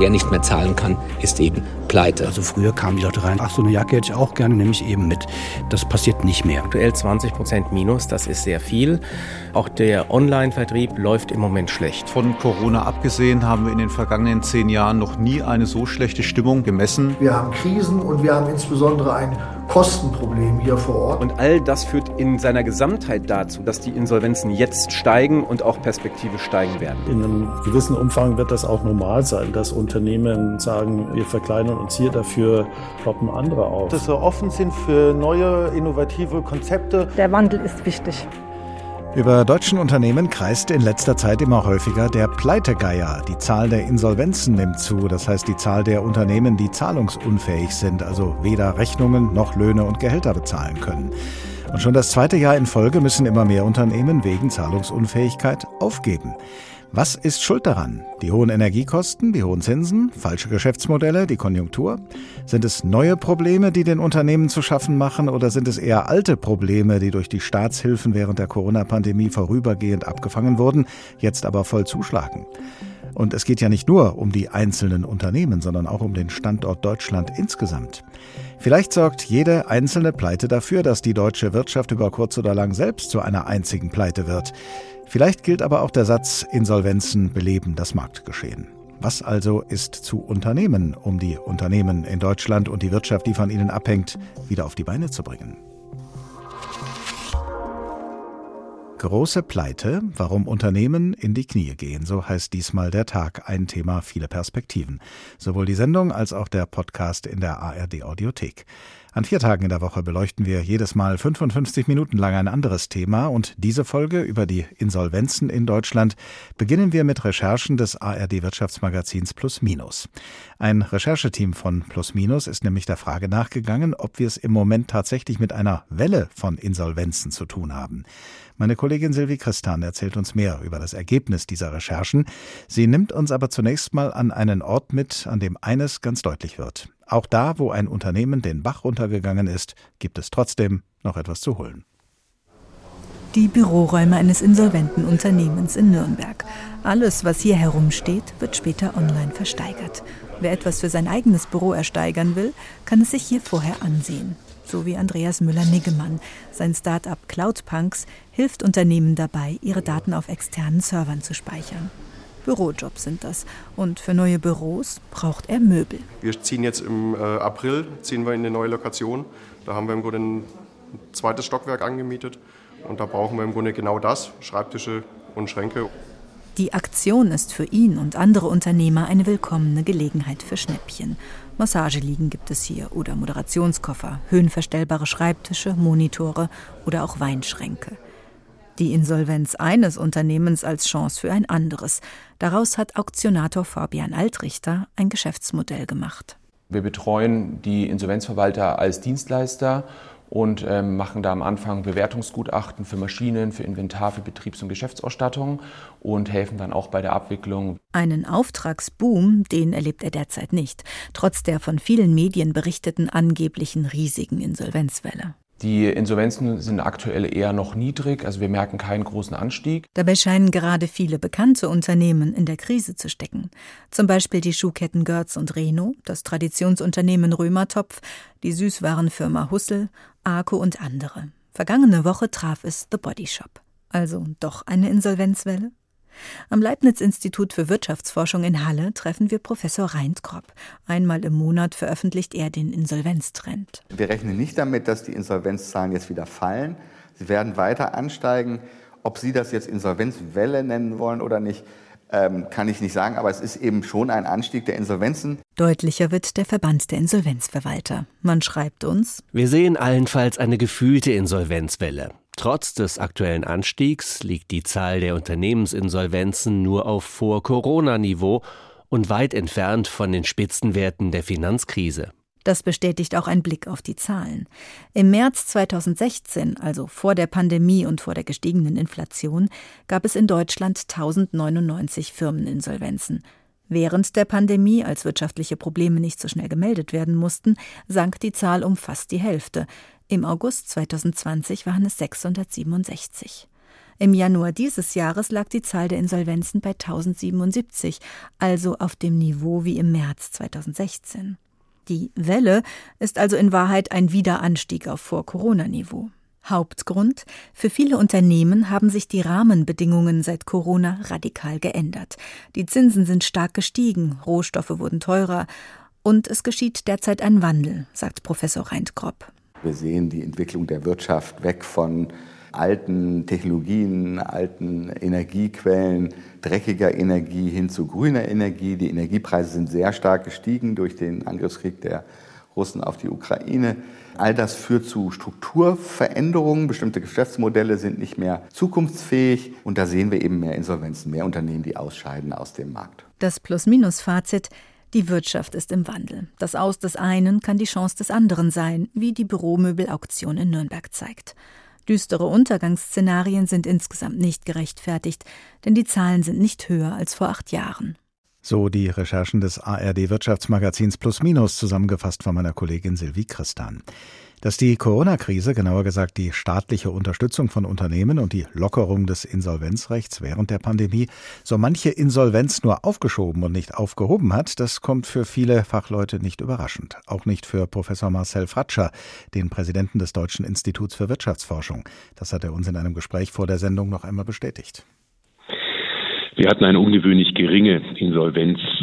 Wer nicht mehr zahlen kann, ist eben pleite. Also früher kamen die Leute rein, ach so eine Jacke hätte ich auch gerne, nehme ich eben mit. Das passiert nicht mehr. Aktuell 20 Prozent Minus, das ist sehr viel. Auch der Online-Vertrieb läuft im Moment schlecht. Von Corona abgesehen haben wir in den vergangenen zehn Jahren noch nie eine so schlechte Stimmung gemessen. Wir haben Krisen und wir haben insbesondere ein Kostenproblem hier vor Ort. Und all das führt in seiner Gesamtheit dazu, dass die Insolvenzen jetzt steigen und auch perspektivisch steigen werden. In einem gewissen Umfang wird das auch normal sein, dass Unternehmen sagen, wir verkleinern uns hier, dafür kloppen andere auf. Dass wir offen sind für neue, innovative Konzepte. Der Wandel ist wichtig. Über deutschen Unternehmen kreist in letzter Zeit immer häufiger der Pleitegeier. Die Zahl der Insolvenzen nimmt zu, das heißt die Zahl der Unternehmen, die zahlungsunfähig sind, also weder Rechnungen noch Löhne und Gehälter bezahlen können. Und schon das zweite Jahr in Folge müssen immer mehr Unternehmen wegen Zahlungsunfähigkeit aufgeben. Was ist schuld daran? Die hohen Energiekosten, die hohen Zinsen, falsche Geschäftsmodelle, die Konjunktur? Sind es neue Probleme, die den Unternehmen zu schaffen machen, oder sind es eher alte Probleme, die durch die Staatshilfen während der Corona-Pandemie vorübergehend abgefangen wurden, jetzt aber voll zuschlagen? Und es geht ja nicht nur um die einzelnen Unternehmen, sondern auch um den Standort Deutschland insgesamt. Vielleicht sorgt jede einzelne Pleite dafür, dass die deutsche Wirtschaft über kurz oder lang selbst zu einer einzigen Pleite wird. Vielleicht gilt aber auch der Satz, Insolvenzen beleben das Marktgeschehen. Was also ist zu unternehmen, um die Unternehmen in Deutschland und die Wirtschaft, die von ihnen abhängt, wieder auf die Beine zu bringen? Große Pleite, warum Unternehmen in die Knie gehen, so heißt diesmal der Tag, ein Thema, viele Perspektiven. Sowohl die Sendung als auch der Podcast in der ARD Audiothek. An vier Tagen in der Woche beleuchten wir jedes Mal 55 Minuten lang ein anderes Thema und diese Folge über die Insolvenzen in Deutschland beginnen wir mit Recherchen des ARD Wirtschaftsmagazins Plus Minus. Ein Rechercheteam von Plus Minus ist nämlich der Frage nachgegangen, ob wir es im Moment tatsächlich mit einer Welle von Insolvenzen zu tun haben. Meine Kollegin Silvi Christan erzählt uns mehr über das Ergebnis dieser Recherchen. Sie nimmt uns aber zunächst mal an einen Ort mit, an dem eines ganz deutlich wird. Auch da, wo ein Unternehmen den Bach runtergegangen ist, gibt es trotzdem noch etwas zu holen. Die Büroräume eines insolventen Unternehmens in Nürnberg. Alles, was hier herumsteht, wird später online versteigert. Wer etwas für sein eigenes Büro ersteigern will, kann es sich hier vorher ansehen so wie Andreas Müller-Niggemann. Sein Start-up Cloudpunks hilft Unternehmen dabei, ihre Daten auf externen Servern zu speichern. Bürojobs sind das. Und für neue Büros braucht er Möbel. Wir ziehen jetzt im äh, April ziehen wir in eine neue Lokation. Da haben wir im Grunde ein zweites Stockwerk angemietet. Und da brauchen wir im Grunde genau das, Schreibtische und Schränke. Die Aktion ist für ihn und andere Unternehmer eine willkommene Gelegenheit für Schnäppchen. Massageliegen gibt es hier oder Moderationskoffer, höhenverstellbare Schreibtische, Monitore oder auch Weinschränke. Die Insolvenz eines Unternehmens als Chance für ein anderes. Daraus hat Auktionator Fabian Altrichter ein Geschäftsmodell gemacht. Wir betreuen die Insolvenzverwalter als Dienstleister und ähm, machen da am Anfang Bewertungsgutachten für Maschinen, für Inventar, für Betriebs- und Geschäftsausstattung und helfen dann auch bei der Abwicklung. Einen Auftragsboom, den erlebt er derzeit nicht, trotz der von vielen Medien berichteten angeblichen riesigen Insolvenzwelle. Die Insolvenzen sind aktuell eher noch niedrig, also wir merken keinen großen Anstieg. Dabei scheinen gerade viele bekannte Unternehmen in der Krise zu stecken. Zum Beispiel die Schuhketten Görz und Reno, das Traditionsunternehmen Römertopf, die Süßwarenfirma Hussel, Arco und andere. Vergangene Woche traf es The Body Shop. Also doch eine Insolvenzwelle? Am Leibniz-Institut für Wirtschaftsforschung in Halle treffen wir Professor Reintkropp. Einmal im Monat veröffentlicht er den Insolvenztrend. Wir rechnen nicht damit, dass die Insolvenzzahlen jetzt wieder fallen. Sie werden weiter ansteigen. Ob Sie das jetzt Insolvenzwelle nennen wollen oder nicht, ähm, kann ich nicht sagen, aber es ist eben schon ein Anstieg der Insolvenzen. Deutlicher wird der Verband der Insolvenzverwalter. Man schreibt uns, wir sehen allenfalls eine gefühlte Insolvenzwelle. Trotz des aktuellen Anstiegs liegt die Zahl der Unternehmensinsolvenzen nur auf Vor-Corona-Niveau und weit entfernt von den Spitzenwerten der Finanzkrise. Das bestätigt auch ein Blick auf die Zahlen. Im März 2016, also vor der Pandemie und vor der gestiegenen Inflation, gab es in Deutschland 1099 Firmeninsolvenzen. Während der Pandemie, als wirtschaftliche Probleme nicht so schnell gemeldet werden mussten, sank die Zahl um fast die Hälfte. Im August 2020 waren es 667. Im Januar dieses Jahres lag die Zahl der Insolvenzen bei 1077, also auf dem Niveau wie im März 2016. Die Welle ist also in Wahrheit ein Wiederanstieg auf Vor-Corona-Niveau. Hauptgrund? Für viele Unternehmen haben sich die Rahmenbedingungen seit Corona radikal geändert. Die Zinsen sind stark gestiegen, Rohstoffe wurden teurer und es geschieht derzeit ein Wandel, sagt Professor Reintgropp. Wir sehen die Entwicklung der Wirtschaft weg von alten Technologien, alten Energiequellen, dreckiger Energie hin zu grüner Energie. Die Energiepreise sind sehr stark gestiegen durch den Angriffskrieg der Russen auf die Ukraine. All das führt zu Strukturveränderungen. Bestimmte Geschäftsmodelle sind nicht mehr zukunftsfähig. Und da sehen wir eben mehr Insolvenzen, mehr Unternehmen, die ausscheiden aus dem Markt. Das Plus-Minus-Fazit. Die Wirtschaft ist im Wandel. Das Aus des einen kann die Chance des anderen sein, wie die Büromöbelauktion in Nürnberg zeigt. Düstere Untergangsszenarien sind insgesamt nicht gerechtfertigt, denn die Zahlen sind nicht höher als vor acht Jahren. So die Recherchen des ARD Wirtschaftsmagazins Plus Minus zusammengefasst von meiner Kollegin Silvi Christan. Dass die Corona-Krise, genauer gesagt die staatliche Unterstützung von Unternehmen und die Lockerung des Insolvenzrechts während der Pandemie so manche Insolvenz nur aufgeschoben und nicht aufgehoben hat, das kommt für viele Fachleute nicht überraschend. Auch nicht für Professor Marcel Fratscher, den Präsidenten des Deutschen Instituts für Wirtschaftsforschung. Das hat er uns in einem Gespräch vor der Sendung noch einmal bestätigt. Wir hatten eine ungewöhnlich geringe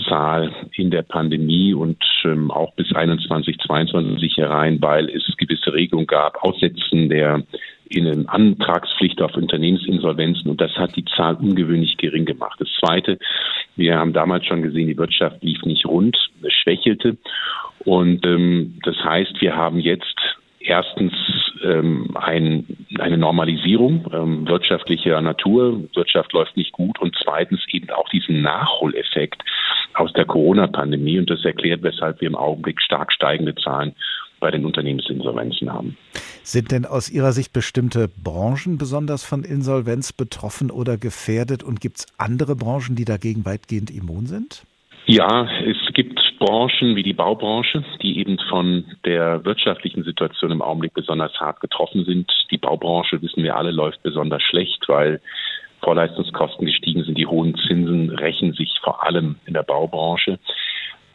Insolvenzzahl in der Pandemie und ähm, auch bis 21, 22 herein, weil es gewisse Regelungen gab, Aussetzen der in Antragspflicht auf Unternehmensinsolvenzen und das hat die Zahl ungewöhnlich gering gemacht. Das Zweite, wir haben damals schon gesehen, die Wirtschaft lief nicht rund, schwächelte und ähm, das heißt, wir haben jetzt erstens ähm, ein, eine Normalisierung ähm, wirtschaftlicher Natur. Wirtschaft läuft nicht gut und zweitens eben auch diesen Nachholeffekt aus der Corona-Pandemie und das erklärt, weshalb wir im Augenblick stark steigende Zahlen bei den Unternehmensinsolvenzen haben. Sind denn aus Ihrer Sicht bestimmte Branchen besonders von Insolvenz betroffen oder gefährdet und gibt es andere Branchen, die dagegen weitgehend immun sind? Ja, es Branchen wie die Baubranche, die eben von der wirtschaftlichen Situation im Augenblick besonders hart getroffen sind. Die Baubranche, wissen wir alle, läuft besonders schlecht, weil Vorleistungskosten gestiegen sind. Die hohen Zinsen rächen sich vor allem in der Baubranche.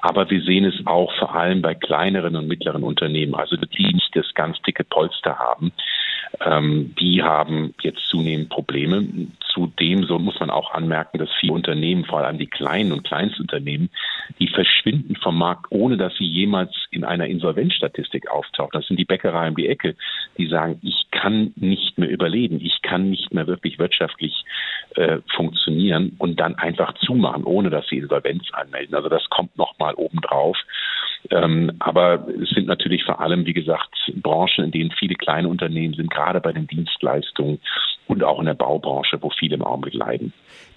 Aber wir sehen es auch vor allem bei kleineren und mittleren Unternehmen, also die nicht das ganz dicke Polster haben. Ähm, die haben jetzt zunehmend Probleme. Zudem so muss man auch anmerken, dass viele Unternehmen, vor allem die kleinen und Kleinstunternehmen, die verschwinden vom Markt, ohne dass sie jemals in einer Insolvenzstatistik auftauchen. Das sind die Bäckerei um die Ecke, die sagen, ich kann nicht mehr überleben, ich kann nicht mehr wirklich wirtschaftlich äh, funktionieren und dann einfach zumachen, ohne dass sie Insolvenz anmelden. Also das kommt nochmal obendrauf. Ähm, aber es sind natürlich vor allem, wie gesagt, Branchen, in denen viele kleine Unternehmen sind, gerade bei den Dienstleistungen und auch in der Baubranche, wo viele im Augenblick leiden.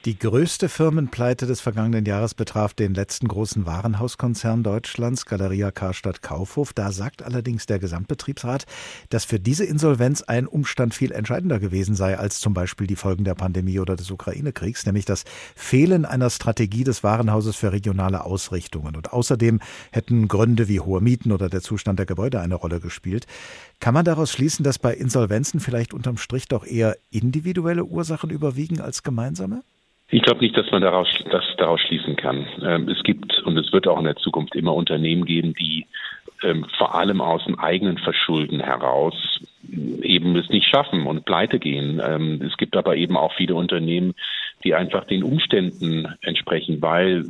Die größte Firmenpleite des vergangenen Jahres betraf den letzten großen Warenhauskonzern Deutschlands, Galeria Karstadt Kaufhof. Da sagt allerdings der Gesamtbetriebsrat, dass für diese Insolvenz ein Umstand viel entscheidender gewesen sei als zum Beispiel die Folgen der Pandemie oder des Ukraine-Kriegs, nämlich das Fehlen einer Strategie des Warenhauses für regionale Ausrichtungen. Und außerdem hätten Gründe wie hohe Mieten oder der Zustand der Gebäude eine Rolle gespielt. Kann man daraus schließen, dass bei Insolvenzen vielleicht unterm Strich doch eher individuelle Ursachen überwiegen als gemeinsame? Ich glaube nicht, dass man daraus, das daraus schließen kann. Ähm, es gibt und es wird auch in der Zukunft immer Unternehmen geben, die ähm, vor allem aus dem eigenen Verschulden heraus eben es nicht schaffen und pleite gehen. Ähm, es gibt aber eben auch viele Unternehmen, die einfach den Umständen entsprechen, weil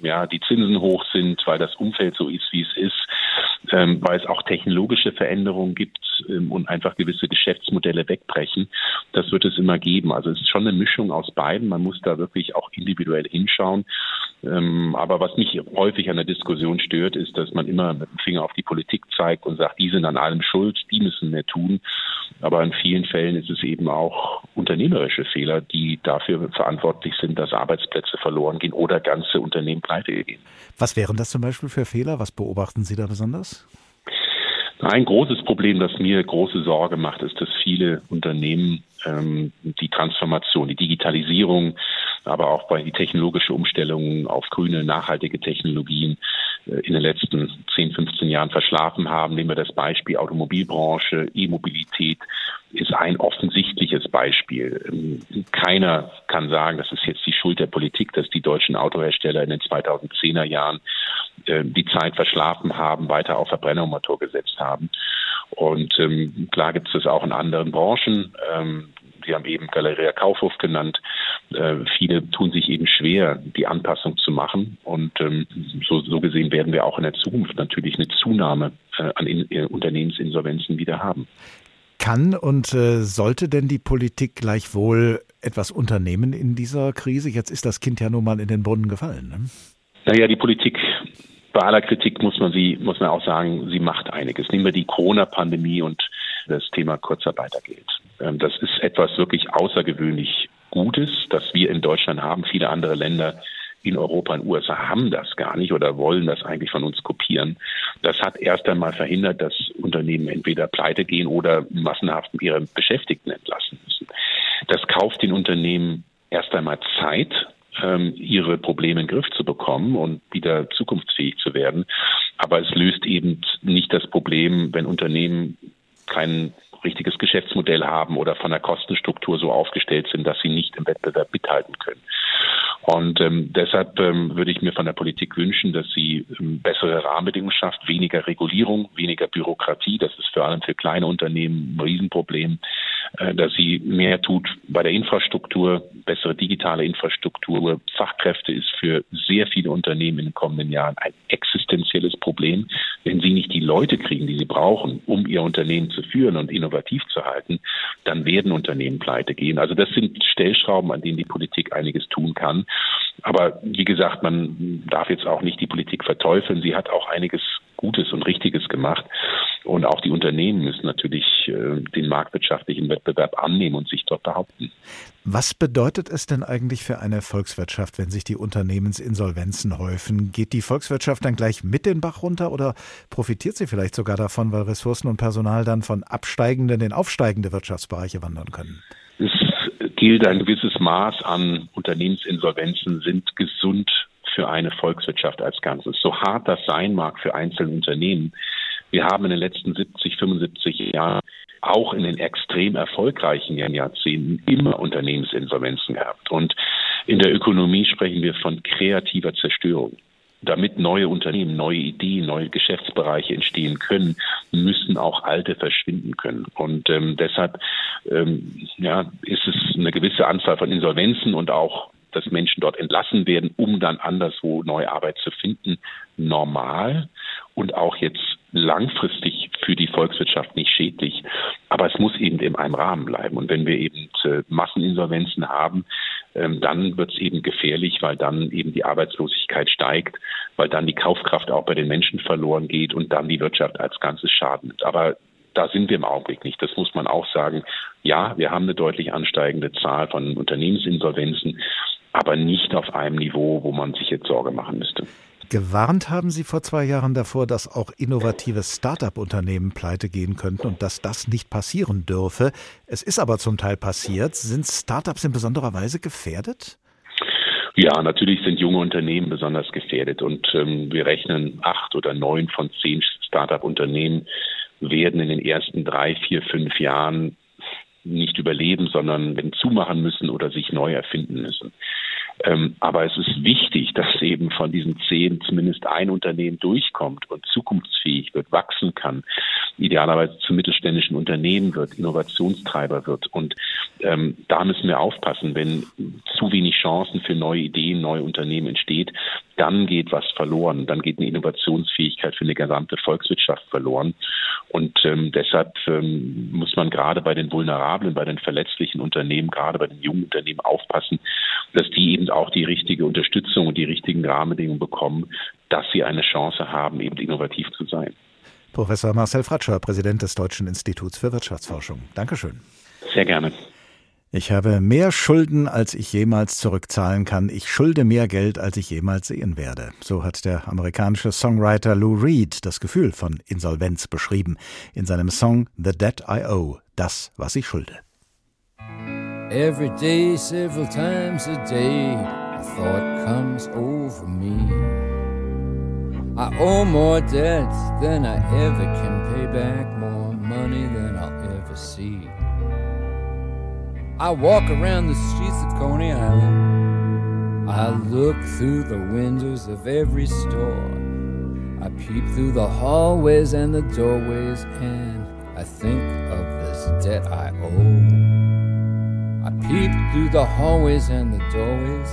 ja die Zinsen hoch sind, weil das Umfeld so ist, wie es ist, weil es auch technologische Veränderungen gibt ähm, und einfach gewisse Geschäftsmodelle wegbrechen. Das wird es immer geben. Also es ist schon eine Mischung aus beiden. Man muss da wirklich auch individuell hinschauen. Ähm, aber was mich häufig an der Diskussion stört, ist, dass man immer mit dem Finger auf die Politik zeigt und sagt, die sind an allem schuld, die müssen mehr tun. Aber in vielen Fällen ist es eben auch unternehmerische Fehler, die dafür verantwortlich sind, dass Arbeitsplätze verloren gehen oder ganze Unternehmen pleite gehen. Was wären das zum Beispiel für Fehler? Was beobachten Sie da besonders? Ein großes Problem, das mir große Sorge macht, ist, dass viele Unternehmen ähm, die Transformation, die Digitalisierung aber auch bei die technologische Umstellung auf grüne, nachhaltige Technologien äh, in den letzten 10, 15 Jahren verschlafen haben. Nehmen wir das Beispiel Automobilbranche, E-Mobilität ist ein offensichtliches Beispiel. Ähm, keiner kann sagen, das ist jetzt die Schuld der Politik, dass die deutschen Autohersteller in den 2010er Jahren äh, die Zeit verschlafen haben, weiter auf Verbrennungsmotor gesetzt haben. Und ähm, klar gibt es das auch in anderen Branchen. Ähm, Sie haben eben Galeria Kaufhof genannt. Äh, viele tun sich eben schwer, die Anpassung zu machen. Und ähm, so, so, gesehen werden wir auch in der Zukunft natürlich eine Zunahme äh, an in, äh, Unternehmensinsolvenzen wieder haben. Kann und äh, sollte denn die Politik gleichwohl etwas unternehmen in dieser Krise? Jetzt ist das Kind ja nun mal in den Brunnen gefallen. Ne? Naja, die Politik bei aller Kritik muss man sie, muss man auch sagen, sie macht einiges. Nehmen wir die Corona-Pandemie und das Thema Kurzarbeitergeld. Ähm, das ist etwas wirklich außergewöhnlich Gutes, das wir in Deutschland haben. Viele andere Länder in Europa und USA haben das gar nicht oder wollen das eigentlich von uns kopieren. Das hat erst einmal verhindert, dass Unternehmen entweder pleite gehen oder massenhaft ihre Beschäftigten entlassen müssen. Das kauft den Unternehmen erst einmal Zeit, ähm, ihre Probleme in den Griff zu bekommen und wieder zukunftsfähig zu werden. Aber es löst eben nicht das Problem, wenn Unternehmen kein richtiges Geschäftsmodell haben oder von der Kostenstruktur so aufgestellt sind, dass sie nicht im Wettbewerb mithalten können. Und ähm, deshalb ähm, würde ich mir von der Politik wünschen, dass sie ähm, bessere Rahmenbedingungen schafft, weniger Regulierung, weniger Bürokratie. Das ist vor allem für kleine Unternehmen ein Riesenproblem. Äh, dass sie mehr tut bei der Infrastruktur, bessere digitale Infrastruktur. Fachkräfte ist für sehr viele Unternehmen in den kommenden Jahren ein existenzielles Problem. Wenn sie nicht die Leute kriegen, die sie brauchen, um ihr Unternehmen zu führen und innovativ zu halten, dann werden Unternehmen pleite gehen. Also das sind Stellschrauben, an denen die Politik einiges tun kann. Aber wie gesagt, man darf jetzt auch nicht die Politik verteufeln. Sie hat auch einiges Gutes und Richtiges gemacht. Und auch die Unternehmen müssen natürlich äh, den marktwirtschaftlichen Wettbewerb annehmen und sich dort behaupten. Was bedeutet es denn eigentlich für eine Volkswirtschaft, wenn sich die Unternehmensinsolvenzen häufen? Geht die Volkswirtschaft dann gleich mit den Bach runter oder profitiert sie vielleicht sogar davon, weil Ressourcen und Personal dann von absteigenden in aufsteigende Wirtschaftsbereiche wandern können? Gilt ein gewisses Maß an Unternehmensinsolvenzen sind gesund für eine Volkswirtschaft als Ganzes. So hart das sein mag für einzelne Unternehmen, wir haben in den letzten 70, 75 Jahren auch in den extrem erfolgreichen Jahrzehnten immer Unternehmensinsolvenzen gehabt. Und in der Ökonomie sprechen wir von kreativer Zerstörung. Damit neue Unternehmen, neue Ideen, neue Geschäftsbereiche entstehen können, müssen auch alte verschwinden können. Und ähm, deshalb ähm, ja, ist es eine gewisse Anzahl von Insolvenzen und auch dass Menschen dort entlassen werden, um dann anderswo neue Arbeit zu finden, normal und auch jetzt langfristig für die Volkswirtschaft nicht schädlich. Aber es muss eben in einem Rahmen bleiben. Und wenn wir eben äh, Masseninsolvenzen haben, ähm, dann wird es eben gefährlich, weil dann eben die Arbeitslosigkeit steigt, weil dann die Kaufkraft auch bei den Menschen verloren geht und dann die Wirtschaft als Ganzes Schaden. Aber da sind wir im Augenblick nicht. Das muss man auch sagen. Ja, wir haben eine deutlich ansteigende Zahl von Unternehmensinsolvenzen, aber nicht auf einem Niveau, wo man sich jetzt Sorge machen müsste. Gewarnt haben Sie vor zwei Jahren davor, dass auch innovative Start-up-Unternehmen pleite gehen könnten und dass das nicht passieren dürfe. Es ist aber zum Teil passiert. Sind Start-ups in besonderer Weise gefährdet? Ja, natürlich sind junge Unternehmen besonders gefährdet und ähm, wir rechnen acht oder neun von zehn Start-up-Unternehmen werden in den ersten drei, vier, fünf Jahren nicht überleben, sondern wenn zumachen müssen oder sich neu erfinden müssen. Ähm, aber es ist wichtig, dass eben von diesen zehn zumindest ein Unternehmen durchkommt und zukunftsfähig wird, wachsen kann, idealerweise zu mittelständischen Unternehmen wird, Innovationstreiber wird. Und ähm, da müssen wir aufpassen, wenn zu wenig Chancen für neue Ideen, neue Unternehmen entsteht, dann geht was verloren, dann geht eine Innovationsfähigkeit für eine gesamte Volkswirtschaft verloren. Und ähm, deshalb ähm, muss man gerade bei den vulnerablen, bei den verletzlichen Unternehmen, gerade bei den jungen Unternehmen aufpassen, dass die eben auch die richtige Unterstützung und die richtigen Rahmenbedingungen bekommen, dass sie eine Chance haben, eben innovativ zu sein. Professor Marcel Fratscher, Präsident des Deutschen Instituts für Wirtschaftsforschung. Dankeschön. Sehr gerne. Ich habe mehr Schulden, als ich jemals zurückzahlen kann. Ich schulde mehr Geld, als ich jemals sehen werde. So hat der amerikanische Songwriter Lou Reed das Gefühl von Insolvenz beschrieben in seinem Song The Debt I Owe, das, was ich schulde. Every day, several times a day, a thought comes over me. I owe more debt than I ever can pay back, more money than I'll ever see. I walk around the streets of Coney Island. I look through the windows of every store. I peep through the hallways and the doorways, and I think of this debt I owe. I peep through the hallways and the doorways,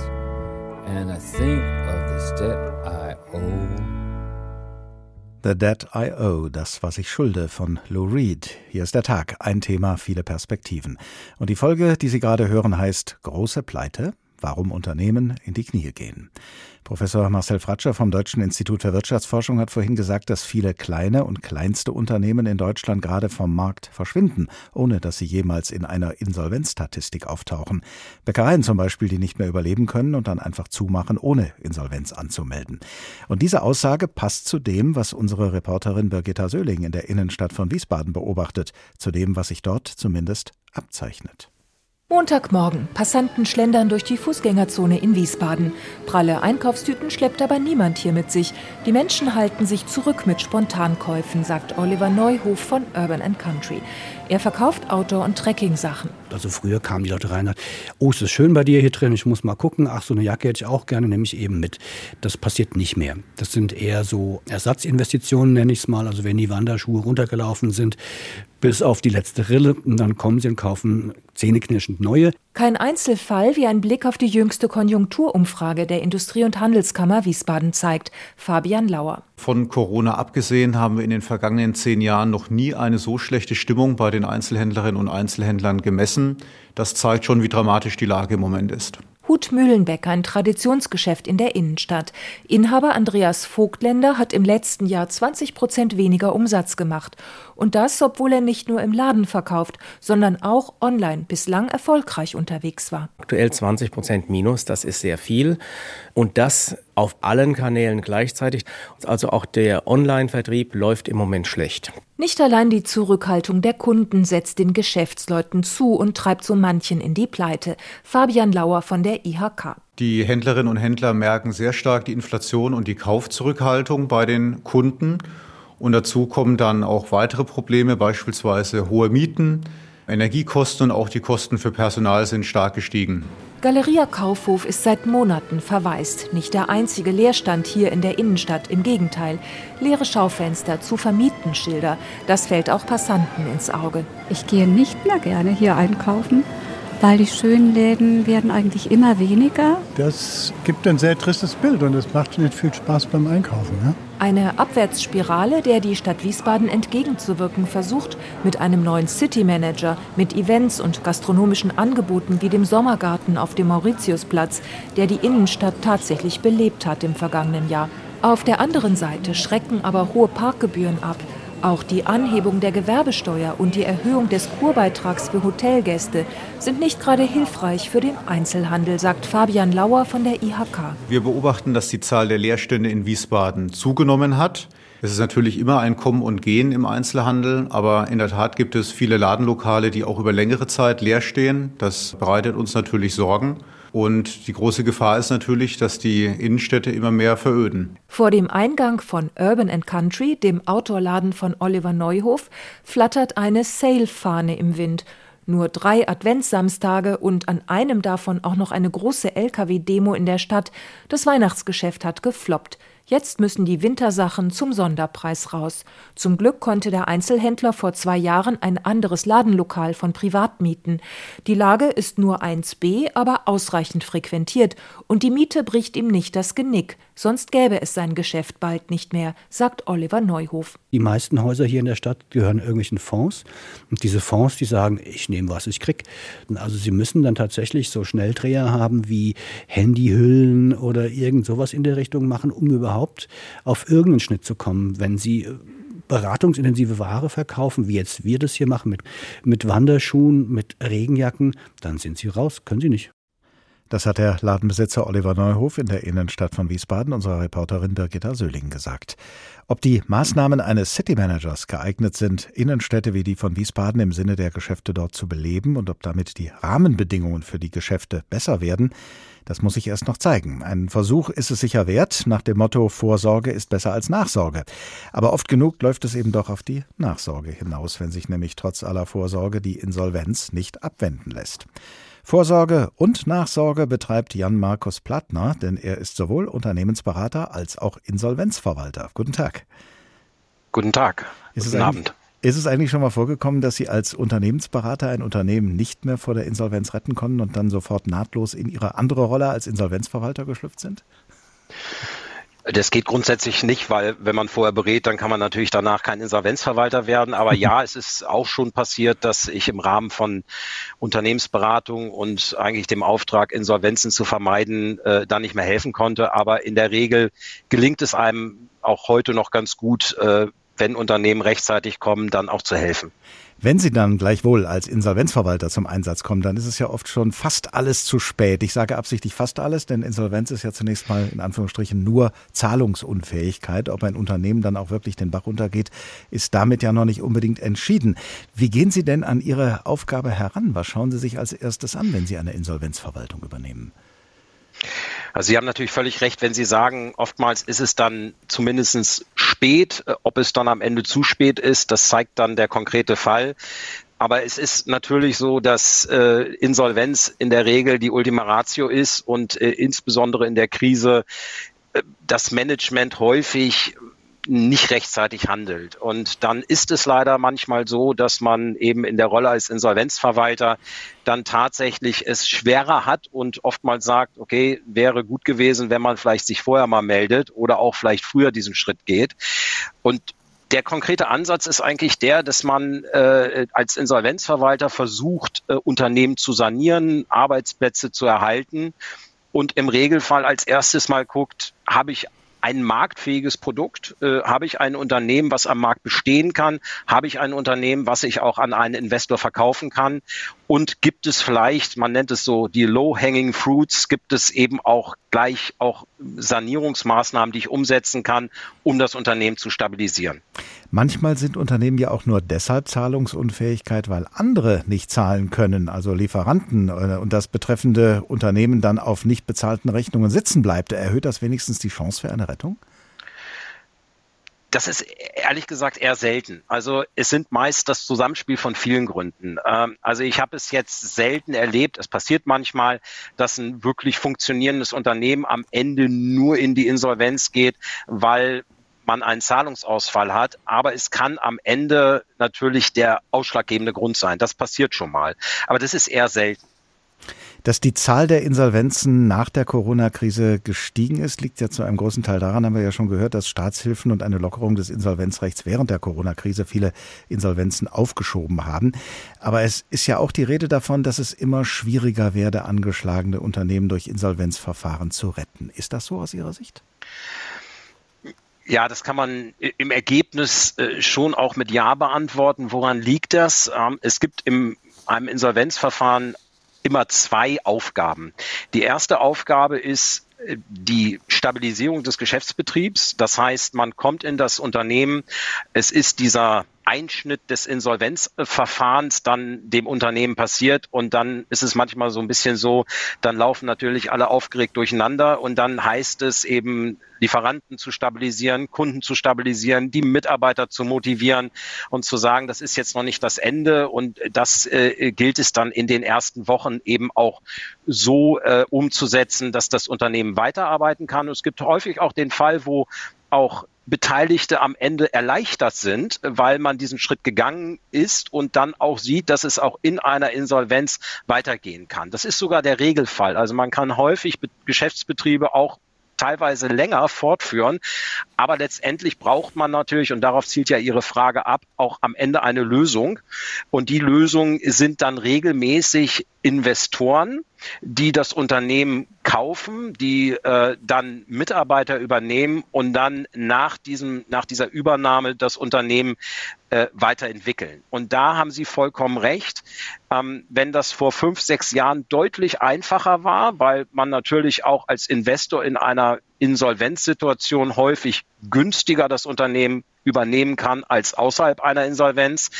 and I think of this debt I owe. The Debt I Owe, das, was ich schulde, von Lou Reed. Hier ist der Tag, ein Thema, viele Perspektiven. Und die Folge, die Sie gerade hören, heißt Große Pleite, warum Unternehmen in die Knie gehen. Professor Marcel Fratscher vom Deutschen Institut für Wirtschaftsforschung hat vorhin gesagt, dass viele kleine und kleinste Unternehmen in Deutschland gerade vom Markt verschwinden, ohne dass sie jemals in einer Insolvenzstatistik auftauchen. Bäckereien zum Beispiel, die nicht mehr überleben können und dann einfach zumachen, ohne Insolvenz anzumelden. Und diese Aussage passt zu dem, was unsere Reporterin Birgitta Söhling in der Innenstadt von Wiesbaden beobachtet, zu dem, was sich dort zumindest abzeichnet. Montagmorgen. Passanten schlendern durch die Fußgängerzone in Wiesbaden. Pralle Einkaufstüten schleppt aber niemand hier mit sich. Die Menschen halten sich zurück mit Spontankäufen, sagt Oliver Neuhof von Urban Country. Er verkauft Outdoor- und Trekking-Sachen. Also früher kamen die Leute rein und oh, es ist schön bei dir hier drin, ich muss mal gucken. Ach, so eine Jacke hätte ich auch gerne, nehme ich eben mit. Das passiert nicht mehr. Das sind eher so Ersatzinvestitionen, nenne ich es mal. Also wenn die Wanderschuhe runtergelaufen sind, bis auf die letzte Rille. Und dann kommen sie und kaufen zähneknirschend neue. Kein Einzelfall, wie ein Blick auf die jüngste Konjunkturumfrage der Industrie- und Handelskammer Wiesbaden zeigt. Fabian Lauer. Von Corona abgesehen haben wir in den vergangenen zehn Jahren noch nie eine so schlechte Stimmung bei den Einzelhändlerinnen und Einzelhändlern gemessen. Das zeigt schon, wie dramatisch die Lage im Moment ist. Hut Mühlenbeck, ein Traditionsgeschäft in der Innenstadt. Inhaber Andreas Vogtländer hat im letzten Jahr 20 Prozent weniger Umsatz gemacht. Und das, obwohl er nicht nur im Laden verkauft, sondern auch online bislang erfolgreich unterwegs war. Aktuell 20 Prozent Minus, das ist sehr viel. Und das auf allen Kanälen gleichzeitig. Also auch der Online-Vertrieb läuft im Moment schlecht. Nicht allein die Zurückhaltung der Kunden setzt den Geschäftsleuten zu und treibt so manchen in die Pleite. Fabian Lauer von der IHK. Die Händlerinnen und Händler merken sehr stark die Inflation und die Kaufzurückhaltung bei den Kunden. Und dazu kommen dann auch weitere Probleme, beispielsweise hohe Mieten, Energiekosten und auch die Kosten für Personal sind stark gestiegen. Galeria Kaufhof ist seit Monaten verwaist. Nicht der einzige Leerstand hier in der Innenstadt, im Gegenteil. Leere Schaufenster zu vermieten Schilder. Das fällt auch Passanten ins Auge. Ich gehe nicht mehr gerne hier einkaufen, weil die schönen Läden werden eigentlich immer weniger. Das gibt ein sehr tristes Bild und es macht nicht viel Spaß beim Einkaufen. Ne? Eine Abwärtsspirale, der die Stadt Wiesbaden entgegenzuwirken versucht, mit einem neuen City Manager, mit Events und gastronomischen Angeboten wie dem Sommergarten auf dem Mauritiusplatz, der die Innenstadt tatsächlich belebt hat im vergangenen Jahr. Auf der anderen Seite schrecken aber hohe Parkgebühren ab. Auch die Anhebung der Gewerbesteuer und die Erhöhung des Kurbeitrags für Hotelgäste sind nicht gerade hilfreich für den Einzelhandel, sagt Fabian Lauer von der IHK. Wir beobachten, dass die Zahl der Leerstände in Wiesbaden zugenommen hat. Es ist natürlich immer ein Kommen und Gehen im Einzelhandel, aber in der Tat gibt es viele Ladenlokale, die auch über längere Zeit leer stehen. Das bereitet uns natürlich Sorgen. Und die große Gefahr ist natürlich, dass die Innenstädte immer mehr veröden. Vor dem Eingang von Urban Country, dem Outdoor-Laden von Oliver Neuhof, flattert eine Sale-Fahne im Wind. Nur drei Adventssamstage und an einem davon auch noch eine große Lkw-Demo in der Stadt. Das Weihnachtsgeschäft hat gefloppt. Jetzt müssen die Wintersachen zum Sonderpreis raus. Zum Glück konnte der Einzelhändler vor zwei Jahren ein anderes Ladenlokal von privat mieten. Die Lage ist nur 1b, aber ausreichend frequentiert und die Miete bricht ihm nicht das Genick. Sonst gäbe es sein Geschäft bald nicht mehr, sagt Oliver Neuhof. Die meisten Häuser hier in der Stadt gehören irgendwelchen Fonds. Und diese Fonds, die sagen, ich nehme, was ich krieg. Also sie müssen dann tatsächlich so Schnelldreher haben wie Handyhüllen oder irgend sowas in der Richtung machen, um überhaupt auf irgendeinen Schnitt zu kommen. Wenn sie äh, beratungsintensive Ware verkaufen, wie jetzt wir das hier machen, mit, mit Wanderschuhen, mit Regenjacken, dann sind sie raus, können sie nicht. Das hat der Ladenbesitzer Oliver Neuhof in der Innenstadt von Wiesbaden unserer Reporterin Birgitta Söhling gesagt. Ob die Maßnahmen eines City Managers geeignet sind, Innenstädte wie die von Wiesbaden im Sinne der Geschäfte dort zu beleben und ob damit die Rahmenbedingungen für die Geschäfte besser werden, das muss sich erst noch zeigen. Ein Versuch ist es sicher wert, nach dem Motto Vorsorge ist besser als Nachsorge. Aber oft genug läuft es eben doch auf die Nachsorge hinaus, wenn sich nämlich trotz aller Vorsorge die Insolvenz nicht abwenden lässt. Vorsorge und Nachsorge betreibt Jan Markus Plattner, denn er ist sowohl Unternehmensberater als auch Insolvenzverwalter. Guten Tag. Guten Tag. Ist Guten Abend. Ist es eigentlich schon mal vorgekommen, dass Sie als Unternehmensberater ein Unternehmen nicht mehr vor der Insolvenz retten konnten und dann sofort nahtlos in Ihre andere Rolle als Insolvenzverwalter geschlüpft sind? Das geht grundsätzlich nicht, weil wenn man vorher berät, dann kann man natürlich danach kein Insolvenzverwalter werden. Aber ja, es ist auch schon passiert, dass ich im Rahmen von Unternehmensberatung und eigentlich dem Auftrag, Insolvenzen zu vermeiden, äh, da nicht mehr helfen konnte. Aber in der Regel gelingt es einem auch heute noch ganz gut, äh, wenn Unternehmen rechtzeitig kommen, dann auch zu helfen. Wenn Sie dann gleichwohl als Insolvenzverwalter zum Einsatz kommen, dann ist es ja oft schon fast alles zu spät. Ich sage absichtlich fast alles, denn Insolvenz ist ja zunächst mal in Anführungsstrichen nur Zahlungsunfähigkeit. Ob ein Unternehmen dann auch wirklich den Bach runtergeht, ist damit ja noch nicht unbedingt entschieden. Wie gehen Sie denn an Ihre Aufgabe heran? Was schauen Sie sich als erstes an, wenn Sie eine Insolvenzverwaltung übernehmen? Also Sie haben natürlich völlig recht, wenn Sie sagen, oftmals ist es dann zumindest spät. Äh, ob es dann am Ende zu spät ist, das zeigt dann der konkrete Fall. Aber es ist natürlich so, dass äh, Insolvenz in der Regel die Ultima Ratio ist und äh, insbesondere in der Krise äh, das Management häufig nicht rechtzeitig handelt. Und dann ist es leider manchmal so, dass man eben in der Rolle als Insolvenzverwalter dann tatsächlich es schwerer hat und oftmals sagt, okay, wäre gut gewesen, wenn man vielleicht sich vorher mal meldet oder auch vielleicht früher diesen Schritt geht. Und der konkrete Ansatz ist eigentlich der, dass man äh, als Insolvenzverwalter versucht, äh, Unternehmen zu sanieren, Arbeitsplätze zu erhalten und im Regelfall als erstes mal guckt, habe ich ein marktfähiges Produkt? Äh, habe ich ein Unternehmen, was am Markt bestehen kann? Habe ich ein Unternehmen, was ich auch an einen Investor verkaufen kann? Und gibt es vielleicht, man nennt es so, die low-hanging fruits, gibt es eben auch gleich auch Sanierungsmaßnahmen, die ich umsetzen kann, um das Unternehmen zu stabilisieren? Manchmal sind Unternehmen ja auch nur deshalb Zahlungsunfähigkeit, weil andere nicht zahlen können, also Lieferanten äh, und das betreffende Unternehmen dann auf nicht bezahlten Rechnungen sitzen bleibt. Erhöht das wenigstens die Chance für eine Rettung? Das ist ehrlich gesagt eher selten. Also es sind meist das Zusammenspiel von vielen Gründen. Ähm, also ich habe es jetzt selten erlebt. Es passiert manchmal, dass ein wirklich funktionierendes Unternehmen am Ende nur in die Insolvenz geht, weil man einen Zahlungsausfall hat. Aber es kann am Ende natürlich der ausschlaggebende Grund sein. Das passiert schon mal. Aber das ist eher selten. Dass die Zahl der Insolvenzen nach der Corona-Krise gestiegen ist, liegt ja zu einem großen Teil daran, haben wir ja schon gehört, dass Staatshilfen und eine Lockerung des Insolvenzrechts während der Corona-Krise viele Insolvenzen aufgeschoben haben. Aber es ist ja auch die Rede davon, dass es immer schwieriger werde, angeschlagene Unternehmen durch Insolvenzverfahren zu retten. Ist das so aus Ihrer Sicht? Ja, das kann man im Ergebnis äh, schon auch mit Ja beantworten. Woran liegt das? Ähm, es gibt im einem Insolvenzverfahren immer zwei Aufgaben. Die erste Aufgabe ist äh, die Stabilisierung des Geschäftsbetriebs. Das heißt, man kommt in das Unternehmen. Es ist dieser Einschnitt des Insolvenzverfahrens dann dem Unternehmen passiert. Und dann ist es manchmal so ein bisschen so, dann laufen natürlich alle aufgeregt durcheinander. Und dann heißt es eben Lieferanten zu stabilisieren, Kunden zu stabilisieren, die Mitarbeiter zu motivieren und zu sagen, das ist jetzt noch nicht das Ende. Und das äh, gilt es dann in den ersten Wochen eben auch so äh, umzusetzen, dass das Unternehmen weiterarbeiten kann. Und es gibt häufig auch den Fall, wo auch Beteiligte am Ende erleichtert sind, weil man diesen Schritt gegangen ist und dann auch sieht, dass es auch in einer Insolvenz weitergehen kann. Das ist sogar der Regelfall. Also man kann häufig Geschäftsbetriebe auch teilweise länger fortführen. Aber letztendlich braucht man natürlich, und darauf zielt ja Ihre Frage ab, auch am Ende eine Lösung. Und die Lösungen sind dann regelmäßig Investoren, die das Unternehmen kaufen, die äh, dann Mitarbeiter übernehmen und dann nach diesem, nach dieser Übernahme das Unternehmen äh, weiterentwickeln. Und da haben Sie vollkommen recht. Ähm, wenn das vor fünf, sechs Jahren deutlich einfacher war, weil man natürlich auch als Investor in einer Insolvenzsituation häufig günstiger das Unternehmen übernehmen kann als außerhalb einer Insolvenz,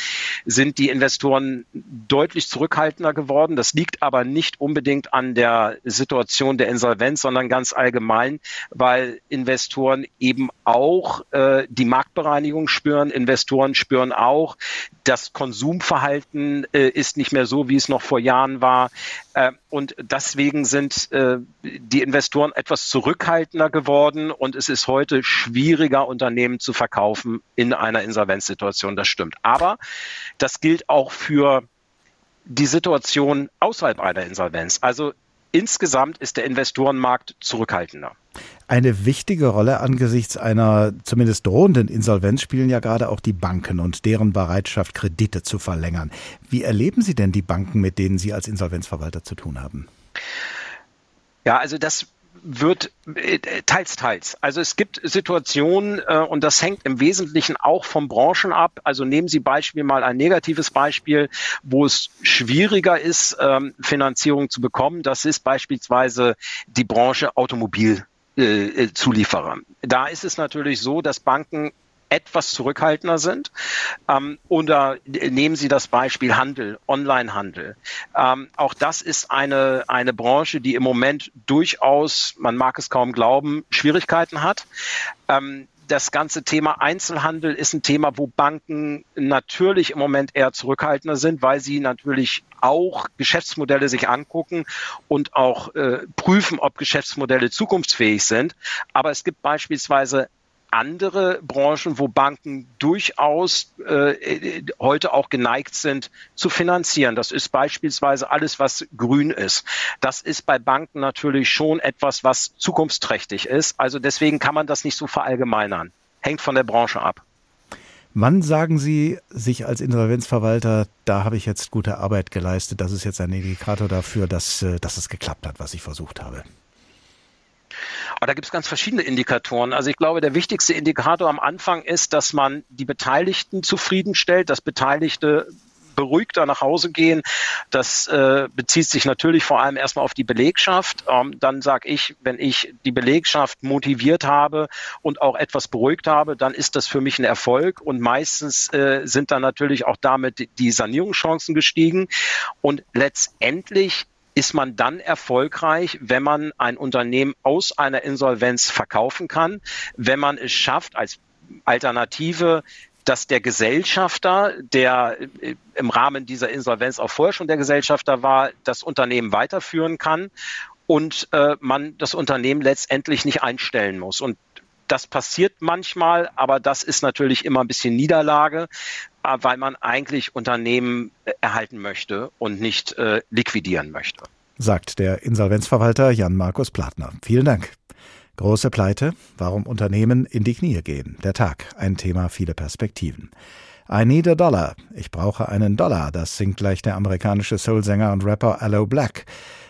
sind die Investoren deutlich zurückhaltender geworden. Das liegt aber nicht unbedingt an der Situation der Insolvenz, sondern ganz allgemein, weil Investoren eben auch äh, die Marktbereinigung spüren. Investoren spüren auch, das Konsumverhalten äh, ist nicht mehr so, wie es noch vor Jahren war. Äh, und deswegen sind äh, die Investoren etwas zurückhaltender geworden und es ist heute schwieriger, Unternehmen zu verkaufen in einer Insolvenzsituation. Das stimmt. Aber das gilt auch für die Situation außerhalb einer Insolvenz. Also insgesamt ist der Investorenmarkt zurückhaltender. Eine wichtige Rolle angesichts einer zumindest drohenden Insolvenz spielen ja gerade auch die Banken und deren Bereitschaft, Kredite zu verlängern. Wie erleben Sie denn die Banken, mit denen Sie als Insolvenzverwalter zu tun haben? Ja, also das wird äh, teils, teils. Also es gibt Situationen äh, und das hängt im Wesentlichen auch von Branchen ab. Also nehmen Sie Beispiel mal ein negatives Beispiel, wo es schwieriger ist, ähm, Finanzierung zu bekommen. Das ist beispielsweise die Branche Automobil. Äh, äh. Da ist es natürlich so, dass Banken etwas zurückhaltender sind. Ähm, oder nehmen Sie das Beispiel Handel, Onlinehandel. Ähm, auch das ist eine, eine Branche, die im Moment durchaus, man mag es kaum glauben, Schwierigkeiten hat. Ähm, das ganze Thema Einzelhandel ist ein Thema, wo Banken natürlich im Moment eher zurückhaltender sind, weil sie natürlich auch Geschäftsmodelle sich angucken und auch äh, prüfen, ob Geschäftsmodelle zukunftsfähig sind. Aber es gibt beispielsweise andere Branchen, wo Banken durchaus äh, heute auch geneigt sind zu finanzieren. Das ist beispielsweise alles, was grün ist. Das ist bei Banken natürlich schon etwas, was zukunftsträchtig ist. Also deswegen kann man das nicht so verallgemeinern. Hängt von der Branche ab. Wann sagen Sie sich als Insolvenzverwalter, da habe ich jetzt gute Arbeit geleistet, das ist jetzt ein Indikator dafür, dass, äh, dass es geklappt hat, was ich versucht habe? Aber da gibt es ganz verschiedene Indikatoren. Also ich glaube, der wichtigste Indikator am Anfang ist, dass man die Beteiligten zufriedenstellt, dass Beteiligte beruhigter nach Hause gehen. Das äh, bezieht sich natürlich vor allem erstmal auf die Belegschaft. Ähm, dann sage ich, wenn ich die Belegschaft motiviert habe und auch etwas beruhigt habe, dann ist das für mich ein Erfolg. Und meistens äh, sind dann natürlich auch damit die Sanierungschancen gestiegen. Und letztendlich ist man dann erfolgreich, wenn man ein Unternehmen aus einer Insolvenz verkaufen kann, wenn man es schafft, als Alternative dass der Gesellschafter, der im Rahmen dieser Insolvenz auch vorher schon der Gesellschafter war, das Unternehmen weiterführen kann und äh, man das Unternehmen letztendlich nicht einstellen muss. Und das passiert manchmal, aber das ist natürlich immer ein bisschen Niederlage, äh, weil man eigentlich Unternehmen äh, erhalten möchte und nicht äh, liquidieren möchte. Sagt der Insolvenzverwalter Jan-Markus Platner. Vielen Dank. Große Pleite, warum Unternehmen in die Knie gehen. Der Tag, ein Thema, viele Perspektiven. I need a dollar. Ich brauche einen Dollar. Das singt gleich der amerikanische Soulsänger und Rapper Allo Black.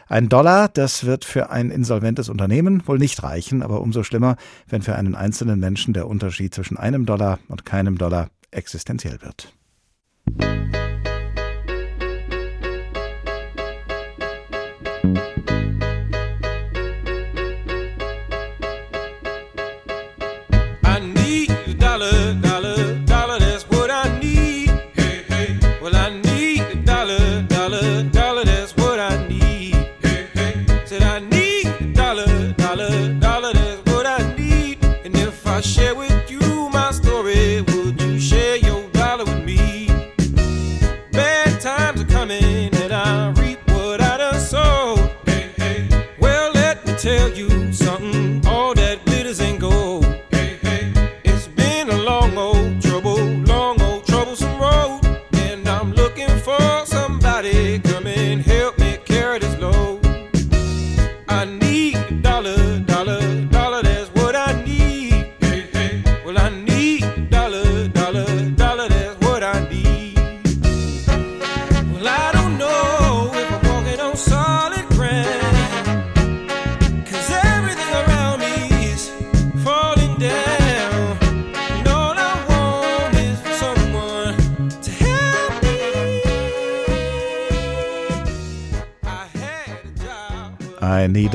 Ein Dollar, das wird für ein insolventes Unternehmen wohl nicht reichen, aber umso schlimmer, wenn für einen einzelnen Menschen der Unterschied zwischen einem Dollar und keinem Dollar existenziell wird. I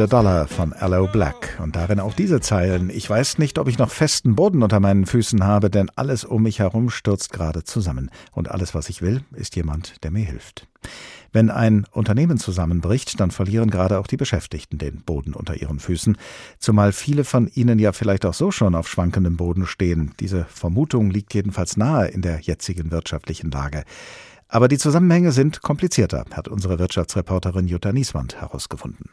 A Dollar von Allo Black. Und darin auch diese Zeilen. Ich weiß nicht, ob ich noch festen Boden unter meinen Füßen habe, denn alles um mich herum stürzt gerade zusammen. Und alles, was ich will, ist jemand, der mir hilft. Wenn ein Unternehmen zusammenbricht, dann verlieren gerade auch die Beschäftigten den Boden unter ihren Füßen, zumal viele von ihnen ja vielleicht auch so schon auf schwankendem Boden stehen. Diese Vermutung liegt jedenfalls nahe in der jetzigen wirtschaftlichen Lage. Aber die Zusammenhänge sind komplizierter, hat unsere Wirtschaftsreporterin Jutta Nieswand herausgefunden.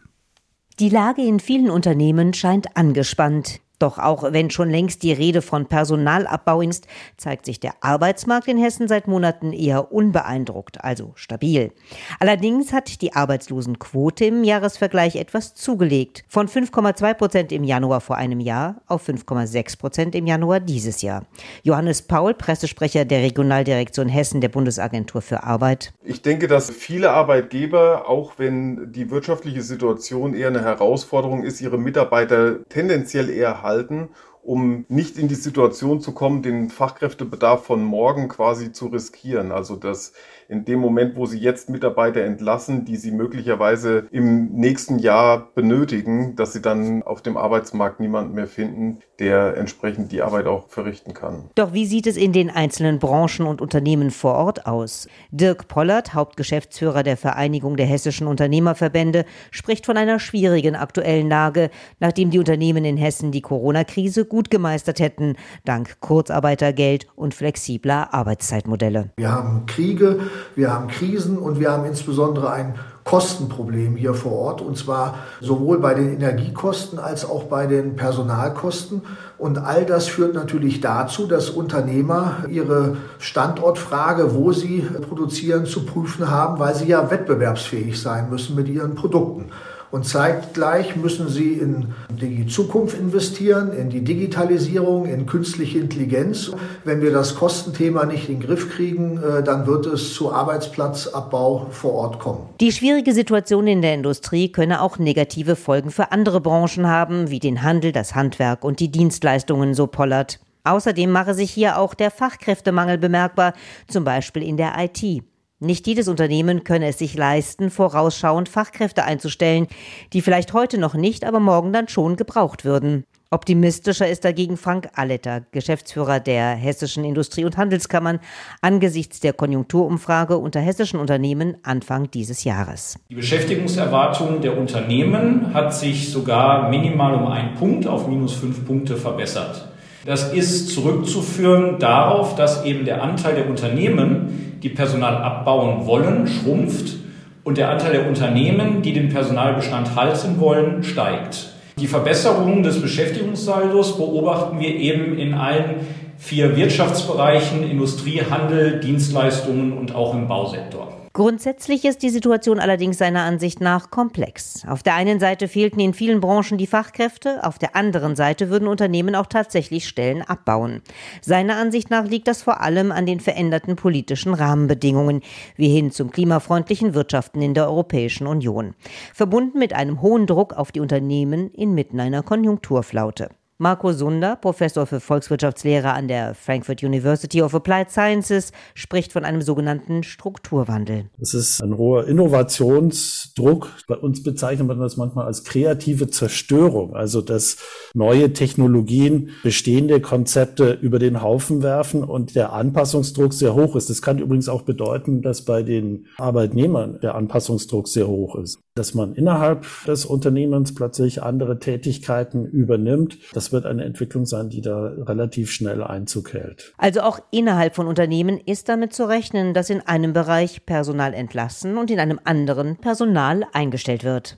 Die Lage in vielen Unternehmen scheint angespannt. Doch auch wenn schon längst die Rede von Personalabbau ist, zeigt sich der Arbeitsmarkt in Hessen seit Monaten eher unbeeindruckt, also stabil. Allerdings hat die Arbeitslosenquote im Jahresvergleich etwas zugelegt. Von 5,2 Prozent im Januar vor einem Jahr auf 5,6 Prozent im Januar dieses Jahr. Johannes Paul, Pressesprecher der Regionaldirektion Hessen der Bundesagentur für Arbeit. Ich denke, dass viele Arbeitgeber, auch wenn die wirtschaftliche Situation eher eine Herausforderung ist, ihre Mitarbeiter tendenziell eher halten halten, um nicht in die Situation zu kommen, den Fachkräftebedarf von morgen quasi zu riskieren. Also dass in dem Moment, wo sie jetzt Mitarbeiter entlassen, die sie möglicherweise im nächsten Jahr benötigen, dass sie dann auf dem Arbeitsmarkt niemanden mehr finden, der entsprechend die Arbeit auch verrichten kann. Doch wie sieht es in den einzelnen Branchen und Unternehmen vor Ort aus? Dirk Pollert, Hauptgeschäftsführer der Vereinigung der hessischen Unternehmerverbände, spricht von einer schwierigen aktuellen Lage, nachdem die Unternehmen in Hessen die Corona-Krise gut gemeistert hätten, dank Kurzarbeitergeld und flexibler Arbeitszeitmodelle. Wir haben Kriege, wir haben Krisen und wir haben insbesondere ein Kostenproblem hier vor Ort und zwar sowohl bei den Energiekosten als auch bei den Personalkosten. Und all das führt natürlich dazu, dass Unternehmer ihre Standortfrage, wo sie produzieren, zu prüfen haben, weil sie ja wettbewerbsfähig sein müssen mit ihren Produkten. Und zeitgleich müssen sie in die Zukunft investieren, in die Digitalisierung, in künstliche Intelligenz. Wenn wir das Kostenthema nicht in den Griff kriegen, äh, dann wird es zu Arbeitsplatzabbau vor Ort kommen. Die schwierige Situation in der Industrie könne auch negative Folgen für andere Branchen haben, wie den Handel, das Handwerk und die Dienstleistungen, so Pollert. Außerdem mache sich hier auch der Fachkräftemangel bemerkbar, zum Beispiel in der IT. Nicht jedes Unternehmen könne es sich leisten, vorausschauend Fachkräfte einzustellen, die vielleicht heute noch nicht, aber morgen dann schon gebraucht würden. Optimistischer ist dagegen Frank Alletter, Geschäftsführer der Hessischen Industrie- und Handelskammern, angesichts der Konjunkturumfrage unter hessischen Unternehmen Anfang dieses Jahres. Die Beschäftigungserwartung der Unternehmen hat sich sogar minimal um einen Punkt auf minus fünf Punkte verbessert. Das ist zurückzuführen darauf, dass eben der Anteil der Unternehmen, die Personal abbauen wollen, schrumpft und der Anteil der Unternehmen, die den Personalbestand halten wollen, steigt. Die Verbesserung des Beschäftigungssaldos beobachten wir eben in allen vier Wirtschaftsbereichen Industrie, Handel, Dienstleistungen und auch im Bausektor. Grundsätzlich ist die Situation allerdings seiner Ansicht nach komplex. Auf der einen Seite fehlten in vielen Branchen die Fachkräfte, auf der anderen Seite würden Unternehmen auch tatsächlich Stellen abbauen. Seiner Ansicht nach liegt das vor allem an den veränderten politischen Rahmenbedingungen, wie hin zum klimafreundlichen Wirtschaften in der Europäischen Union, verbunden mit einem hohen Druck auf die Unternehmen inmitten einer Konjunkturflaute. Marco Sunder, Professor für Volkswirtschaftslehre an der Frankfurt University of Applied Sciences, spricht von einem sogenannten Strukturwandel. Es ist ein hoher Innovationsdruck. Bei uns bezeichnet man das manchmal als kreative Zerstörung, also dass neue Technologien bestehende Konzepte über den Haufen werfen und der Anpassungsdruck sehr hoch ist. Das kann übrigens auch bedeuten, dass bei den Arbeitnehmern der Anpassungsdruck sehr hoch ist. Dass man innerhalb des Unternehmens plötzlich andere Tätigkeiten übernimmt, das wird eine Entwicklung sein, die da relativ schnell Einzug hält. Also auch innerhalb von Unternehmen ist damit zu rechnen, dass in einem Bereich Personal entlassen und in einem anderen Personal eingestellt wird.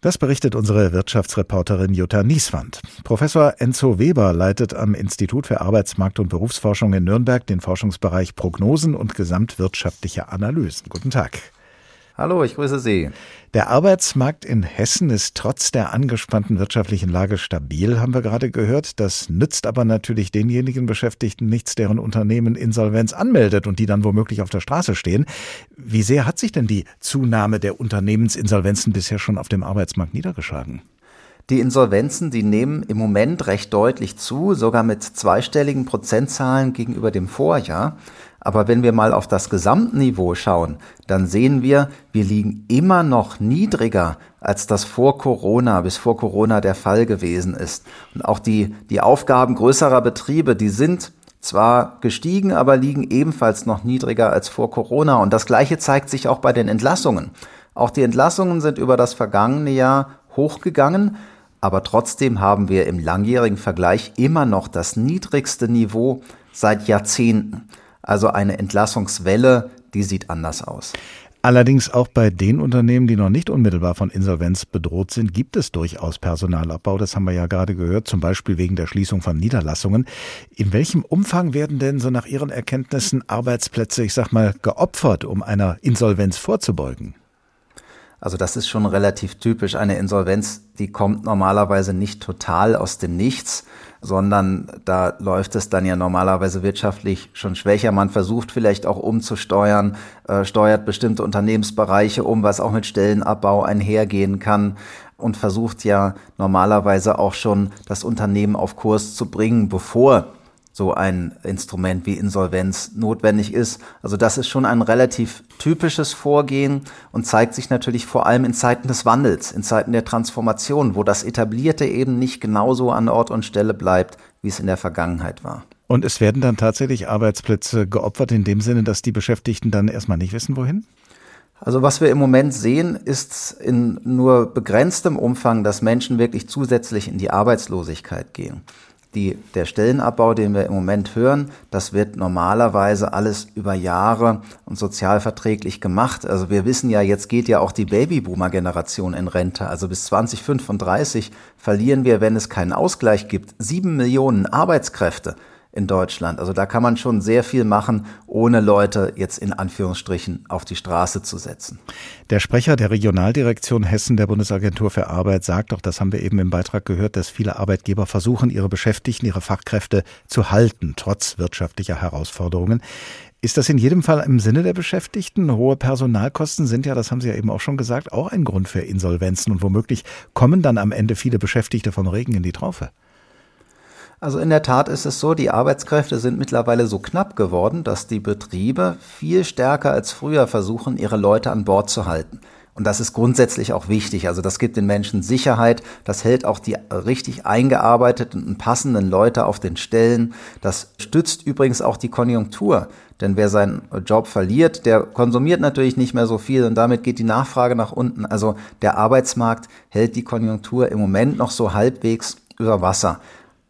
Das berichtet unsere Wirtschaftsreporterin Jutta Nieswand. Professor Enzo Weber leitet am Institut für Arbeitsmarkt und Berufsforschung in Nürnberg den Forschungsbereich Prognosen und gesamtwirtschaftliche Analysen. Guten Tag. Hallo, ich grüße Sie. Der Arbeitsmarkt in Hessen ist trotz der angespannten wirtschaftlichen Lage stabil, haben wir gerade gehört. Das nützt aber natürlich denjenigen Beschäftigten nichts, deren Unternehmen Insolvenz anmeldet und die dann womöglich auf der Straße stehen. Wie sehr hat sich denn die Zunahme der Unternehmensinsolvenzen bisher schon auf dem Arbeitsmarkt niedergeschlagen? Die Insolvenzen, die nehmen im Moment recht deutlich zu, sogar mit zweistelligen Prozentzahlen gegenüber dem Vorjahr. Aber wenn wir mal auf das Gesamtniveau schauen, dann sehen wir, wir liegen immer noch niedriger, als das vor Corona, bis vor Corona der Fall gewesen ist. Und auch die, die Aufgaben größerer Betriebe, die sind zwar gestiegen, aber liegen ebenfalls noch niedriger als vor Corona. Und das Gleiche zeigt sich auch bei den Entlassungen. Auch die Entlassungen sind über das vergangene Jahr hochgegangen aber trotzdem haben wir im langjährigen Vergleich immer noch das niedrigste Niveau seit Jahrzehnten. Also eine Entlassungswelle, die sieht anders aus. Allerdings auch bei den Unternehmen, die noch nicht unmittelbar von Insolvenz bedroht sind, gibt es durchaus Personalabbau. Das haben wir ja gerade gehört, zum Beispiel wegen der Schließung von Niederlassungen. In welchem Umfang werden denn so nach Ihren Erkenntnissen Arbeitsplätze, ich sag mal, geopfert, um einer Insolvenz vorzubeugen? Also das ist schon relativ typisch. Eine Insolvenz, die kommt normalerweise nicht total aus dem Nichts, sondern da läuft es dann ja normalerweise wirtschaftlich schon schwächer. Man versucht vielleicht auch umzusteuern, äh, steuert bestimmte Unternehmensbereiche um, was auch mit Stellenabbau einhergehen kann und versucht ja normalerweise auch schon das Unternehmen auf Kurs zu bringen, bevor so ein Instrument wie Insolvenz notwendig ist. Also das ist schon ein relativ typisches Vorgehen und zeigt sich natürlich vor allem in Zeiten des Wandels, in Zeiten der Transformation, wo das Etablierte eben nicht genauso an Ort und Stelle bleibt, wie es in der Vergangenheit war. Und es werden dann tatsächlich Arbeitsplätze geopfert in dem Sinne, dass die Beschäftigten dann erstmal nicht wissen, wohin? Also was wir im Moment sehen, ist in nur begrenztem Umfang, dass Menschen wirklich zusätzlich in die Arbeitslosigkeit gehen die, der Stellenabbau, den wir im Moment hören, das wird normalerweise alles über Jahre und sozialverträglich gemacht. Also wir wissen ja, jetzt geht ja auch die Babyboomer-Generation in Rente. Also bis 2035 verlieren wir, wenn es keinen Ausgleich gibt, sieben Millionen Arbeitskräfte in Deutschland. Also da kann man schon sehr viel machen, ohne Leute jetzt in Anführungsstrichen auf die Straße zu setzen. Der Sprecher der Regionaldirektion Hessen der Bundesagentur für Arbeit sagt doch, das haben wir eben im Beitrag gehört, dass viele Arbeitgeber versuchen, ihre Beschäftigten, ihre Fachkräfte zu halten, trotz wirtschaftlicher Herausforderungen. Ist das in jedem Fall im Sinne der Beschäftigten? Hohe Personalkosten sind ja, das haben Sie ja eben auch schon gesagt, auch ein Grund für Insolvenzen und womöglich kommen dann am Ende viele Beschäftigte vom Regen in die Traufe. Also in der Tat ist es so, die Arbeitskräfte sind mittlerweile so knapp geworden, dass die Betriebe viel stärker als früher versuchen, ihre Leute an Bord zu halten. Und das ist grundsätzlich auch wichtig. Also das gibt den Menschen Sicherheit. Das hält auch die richtig eingearbeiteten und passenden Leute auf den Stellen. Das stützt übrigens auch die Konjunktur. Denn wer seinen Job verliert, der konsumiert natürlich nicht mehr so viel und damit geht die Nachfrage nach unten. Also der Arbeitsmarkt hält die Konjunktur im Moment noch so halbwegs über Wasser.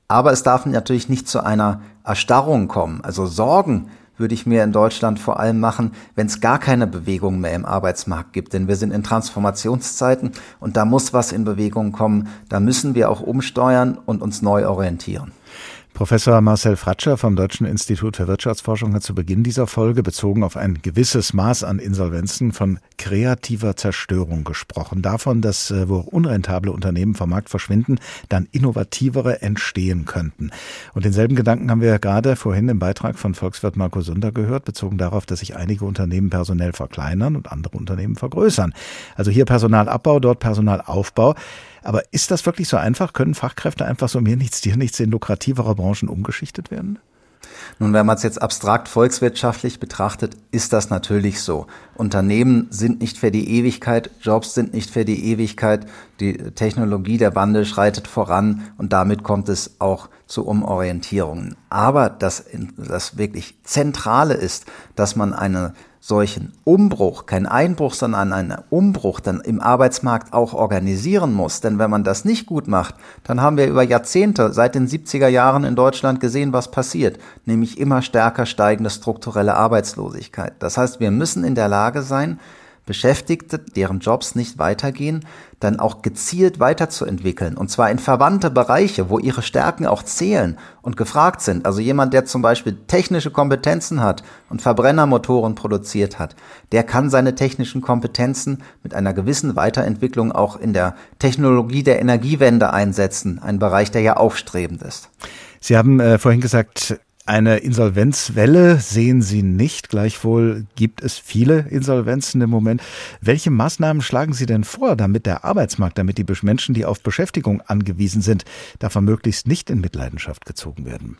Aber es darf natürlich nicht zu einer Erstarrung kommen. Also Sorgen würde ich mir in Deutschland vor allem machen, wenn es gar keine Bewegung mehr im Arbeitsmarkt gibt. Denn wir sind in Transformationszeiten und da muss was in Bewegung kommen. Da müssen wir auch umsteuern und uns neu orientieren. Professor Marcel Fratscher vom Deutschen Institut für Wirtschaftsforschung hat zu Beginn dieser Folge bezogen auf ein gewisses Maß an Insolvenzen von kreativer Zerstörung gesprochen. Davon, dass äh, wo unrentable Unternehmen vom Markt verschwinden, dann innovativere entstehen könnten. Und denselben Gedanken haben wir gerade vorhin im Beitrag von Volkswirt Marco Sunder gehört, bezogen darauf, dass sich einige Unternehmen personell verkleinern und andere Unternehmen vergrößern. Also hier Personalabbau, dort Personalaufbau. Aber ist das wirklich so einfach? Können Fachkräfte einfach so mir nichts, dir nichts in lukrativere Branchen umgeschichtet werden? Nun, wenn man es jetzt abstrakt volkswirtschaftlich betrachtet, ist das natürlich so. Unternehmen sind nicht für die Ewigkeit, Jobs sind nicht für die Ewigkeit, die Technologie, der Wandel schreitet voran und damit kommt es auch zu Umorientierungen. Aber das, das wirklich Zentrale ist, dass man eine solchen Umbruch, kein Einbruch, sondern einen Umbruch dann im Arbeitsmarkt auch organisieren muss. Denn wenn man das nicht gut macht, dann haben wir über Jahrzehnte seit den 70er Jahren in Deutschland gesehen, was passiert, nämlich immer stärker steigende strukturelle Arbeitslosigkeit. Das heißt, wir müssen in der Lage sein, Beschäftigte, deren Jobs nicht weitergehen, dann auch gezielt weiterzuentwickeln. Und zwar in verwandte Bereiche, wo ihre Stärken auch zählen und gefragt sind. Also jemand, der zum Beispiel technische Kompetenzen hat und Verbrennermotoren produziert hat, der kann seine technischen Kompetenzen mit einer gewissen Weiterentwicklung auch in der Technologie der Energiewende einsetzen. Ein Bereich, der ja aufstrebend ist. Sie haben äh, vorhin gesagt, Eine Insolvenzwelle sehen Sie nicht. Gleichwohl gibt es viele Insolvenzen im Moment. Welche Maßnahmen schlagen Sie denn vor, damit der Arbeitsmarkt, damit die Menschen, die auf Beschäftigung angewiesen sind, davon möglichst nicht in Mitleidenschaft gezogen werden?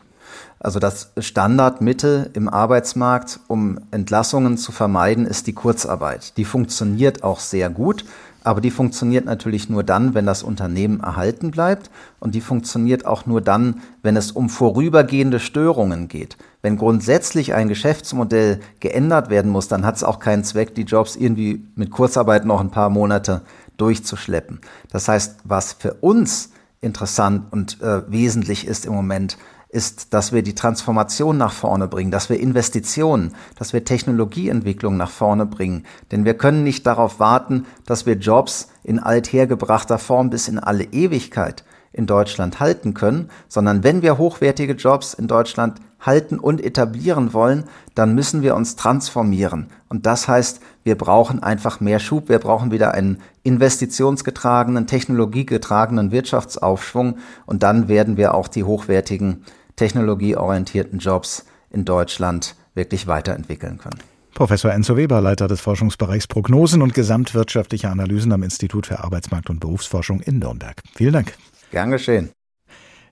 Also das Standardmittel im Arbeitsmarkt, um Entlassungen zu vermeiden, ist die Kurzarbeit. Die funktioniert auch sehr gut. Aber die funktioniert natürlich nur dann, wenn das Unternehmen erhalten bleibt. Und die funktioniert auch nur dann, wenn es um vorübergehende Störungen geht. Wenn grundsätzlich ein Geschäftsmodell geändert werden muss, dann hat es auch keinen Zweck, die Jobs irgendwie mit Kurzarbeit noch ein paar Monate durchzuschleppen. Das heißt, was für uns interessant und äh, wesentlich ist im Moment, ist, dass wir die Transformation nach vorne bringen, dass wir Investitionen, dass wir Technologieentwicklung nach vorne bringen. Denn wir können nicht darauf warten, dass wir Jobs in althergebrachter Form bis in alle Ewigkeit in Deutschland halten können, sondern wenn wir hochwertige Jobs in Deutschland halten und etablieren wollen, dann müssen wir uns transformieren. Und das heißt, wir brauchen einfach mehr Schub, wir brauchen wieder einen investitionsgetragenen, technologiegetragenen Wirtschaftsaufschwung und dann werden wir auch die hochwertigen technologieorientierten Jobs in Deutschland wirklich weiterentwickeln können. Professor Enzo Weber, Leiter des Forschungsbereichs Prognosen und gesamtwirtschaftliche Analysen am Institut für Arbeitsmarkt und Berufsforschung in Nürnberg. Vielen Dank. Gern geschehen.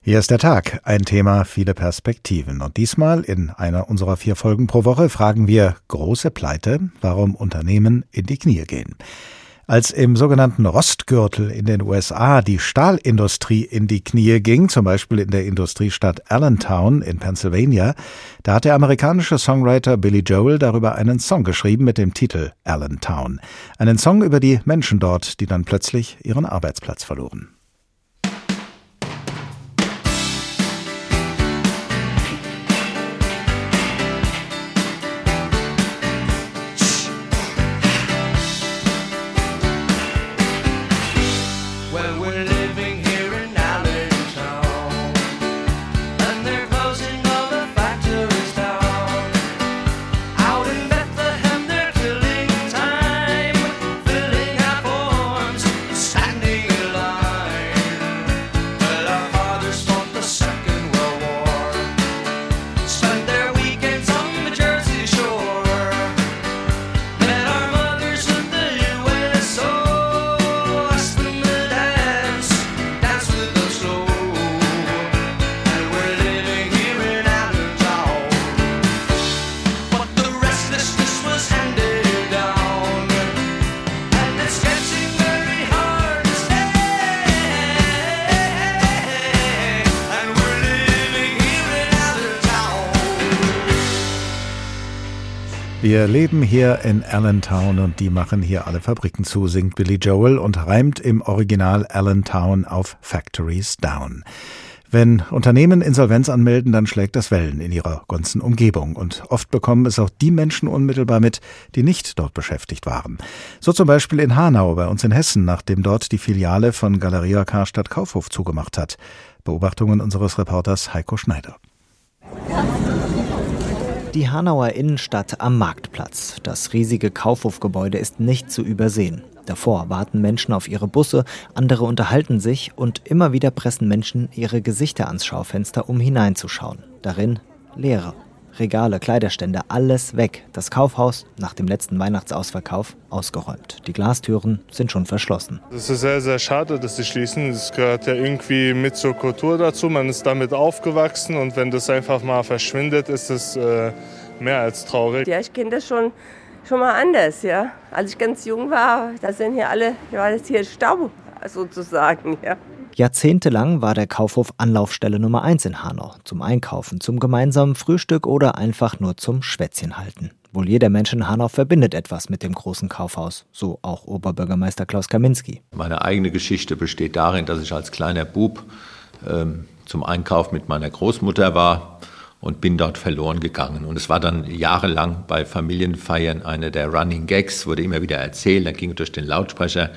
Hier ist der Tag, ein Thema, viele Perspektiven. Und diesmal in einer unserer vier Folgen pro Woche fragen wir große Pleite, warum Unternehmen in die Knie gehen. Als im sogenannten Rostgürtel in den USA die Stahlindustrie in die Knie ging, zum Beispiel in der Industriestadt Allentown in Pennsylvania, da hat der amerikanische Songwriter Billy Joel darüber einen Song geschrieben mit dem Titel Allentown. Einen Song über die Menschen dort, die dann plötzlich ihren Arbeitsplatz verloren. Hier in Allentown und die machen hier alle Fabriken zu, singt Billy Joel und reimt im Original Allentown auf Factories Down. Wenn Unternehmen Insolvenz anmelden, dann schlägt das Wellen in ihrer ganzen Umgebung. Und oft bekommen es auch die Menschen unmittelbar mit, die nicht dort beschäftigt waren. So zum Beispiel in Hanau bei uns in Hessen, nachdem dort die Filiale von Galeria Karstadt Kaufhof zugemacht hat. Beobachtungen unseres Reporters Heiko Schneider. Die Hanauer Innenstadt am Marktplatz. Das riesige Kaufhofgebäude ist nicht zu übersehen. Davor warten Menschen auf ihre Busse, andere unterhalten sich und immer wieder pressen Menschen ihre Gesichter ans Schaufenster, um hineinzuschauen. Darin Leere. Regale, Kleiderstände, alles weg. Das Kaufhaus nach dem letzten Weihnachtsausverkauf ausgeräumt. Die Glastüren sind schon verschlossen. Es ist sehr, sehr schade, dass sie schließen. Es gehört ja irgendwie mit zur Kultur dazu. Man ist damit aufgewachsen und wenn das einfach mal verschwindet, ist es äh, mehr als traurig. Ja, ich kenne das schon, schon mal anders. Ja. Als ich ganz jung war, da sind hier alle, war das hier Stau sozusagen. Ja. Jahrzehntelang war der Kaufhof Anlaufstelle Nummer 1 in Hanau. Zum Einkaufen, zum gemeinsamen Frühstück oder einfach nur zum Schwätzchen halten. Wohl jeder Mensch in Hanau verbindet etwas mit dem großen Kaufhaus, so auch Oberbürgermeister Klaus Kaminski. Meine eigene Geschichte besteht darin, dass ich als kleiner Bub ähm, zum Einkauf mit meiner Großmutter war und bin dort verloren gegangen. Und es war dann jahrelang bei Familienfeiern eine der Running Gags, wurde immer wieder erzählt, dann ging durch den Lautsprecher,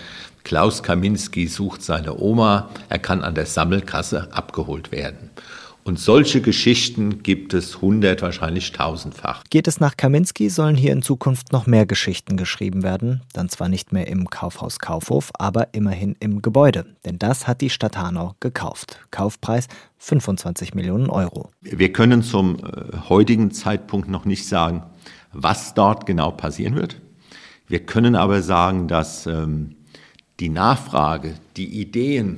Klaus Kaminski sucht seine Oma, er kann an der Sammelkasse abgeholt werden. Und solche Geschichten gibt es hundert, wahrscheinlich tausendfach. Geht es nach Kaminski, sollen hier in Zukunft noch mehr Geschichten geschrieben werden. Dann zwar nicht mehr im Kaufhaus Kaufhof, aber immerhin im Gebäude. Denn das hat die Stadt Hanau gekauft. Kaufpreis 25 Millionen Euro. Wir können zum äh, heutigen Zeitpunkt noch nicht sagen, was dort genau passieren wird. Wir können aber sagen, dass ähm, die Nachfrage, die Ideen,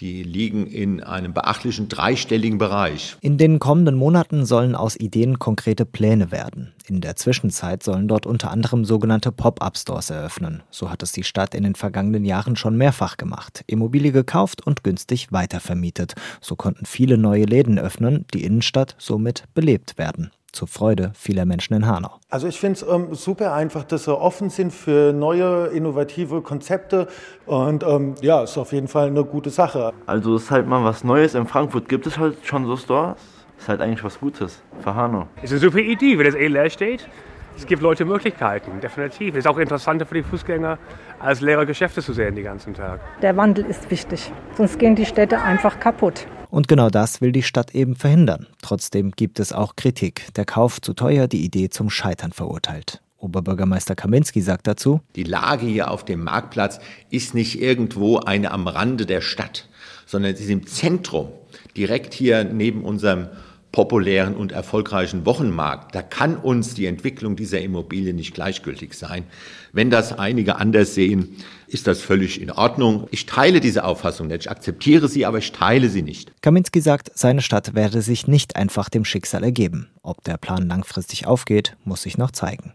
die liegen in einem beachtlichen dreistelligen Bereich. In den kommenden Monaten sollen aus Ideen konkrete Pläne werden. In der Zwischenzeit sollen dort unter anderem sogenannte Pop-up-Stores eröffnen. So hat es die Stadt in den vergangenen Jahren schon mehrfach gemacht. Immobilie gekauft und günstig weitervermietet. So konnten viele neue Läden öffnen, die Innenstadt somit belebt werden zur Freude vieler Menschen in Hanau. Also ich finde es ähm, super einfach, dass sie offen sind für neue, innovative Konzepte und ähm, ja, ist auf jeden Fall eine gute Sache. Also es ist halt mal was Neues. In Frankfurt gibt es halt schon so Stores. Ist halt eigentlich was Gutes für Hanau. Ist eine super Idee, wenn das eh leer steht. Es gibt Leute Möglichkeiten, definitiv. Es ist auch interessanter für die Fußgänger, als leere Geschäfte zu sehen den ganzen Tag. Der Wandel ist wichtig, sonst gehen die Städte einfach kaputt. Und genau das will die Stadt eben verhindern. Trotzdem gibt es auch Kritik. Der Kauf zu teuer, die Idee zum Scheitern verurteilt. Oberbürgermeister Kaminski sagt dazu, Die Lage hier auf dem Marktplatz ist nicht irgendwo eine am Rande der Stadt, sondern sie ist im Zentrum, direkt hier neben unserem populären und erfolgreichen Wochenmarkt. Da kann uns die Entwicklung dieser Immobilie nicht gleichgültig sein. Wenn das einige anders sehen, ist das völlig in Ordnung. Ich teile diese Auffassung nicht. Ich akzeptiere sie, aber ich teile sie nicht. Kaminski sagt, seine Stadt werde sich nicht einfach dem Schicksal ergeben. Ob der Plan langfristig aufgeht, muss sich noch zeigen.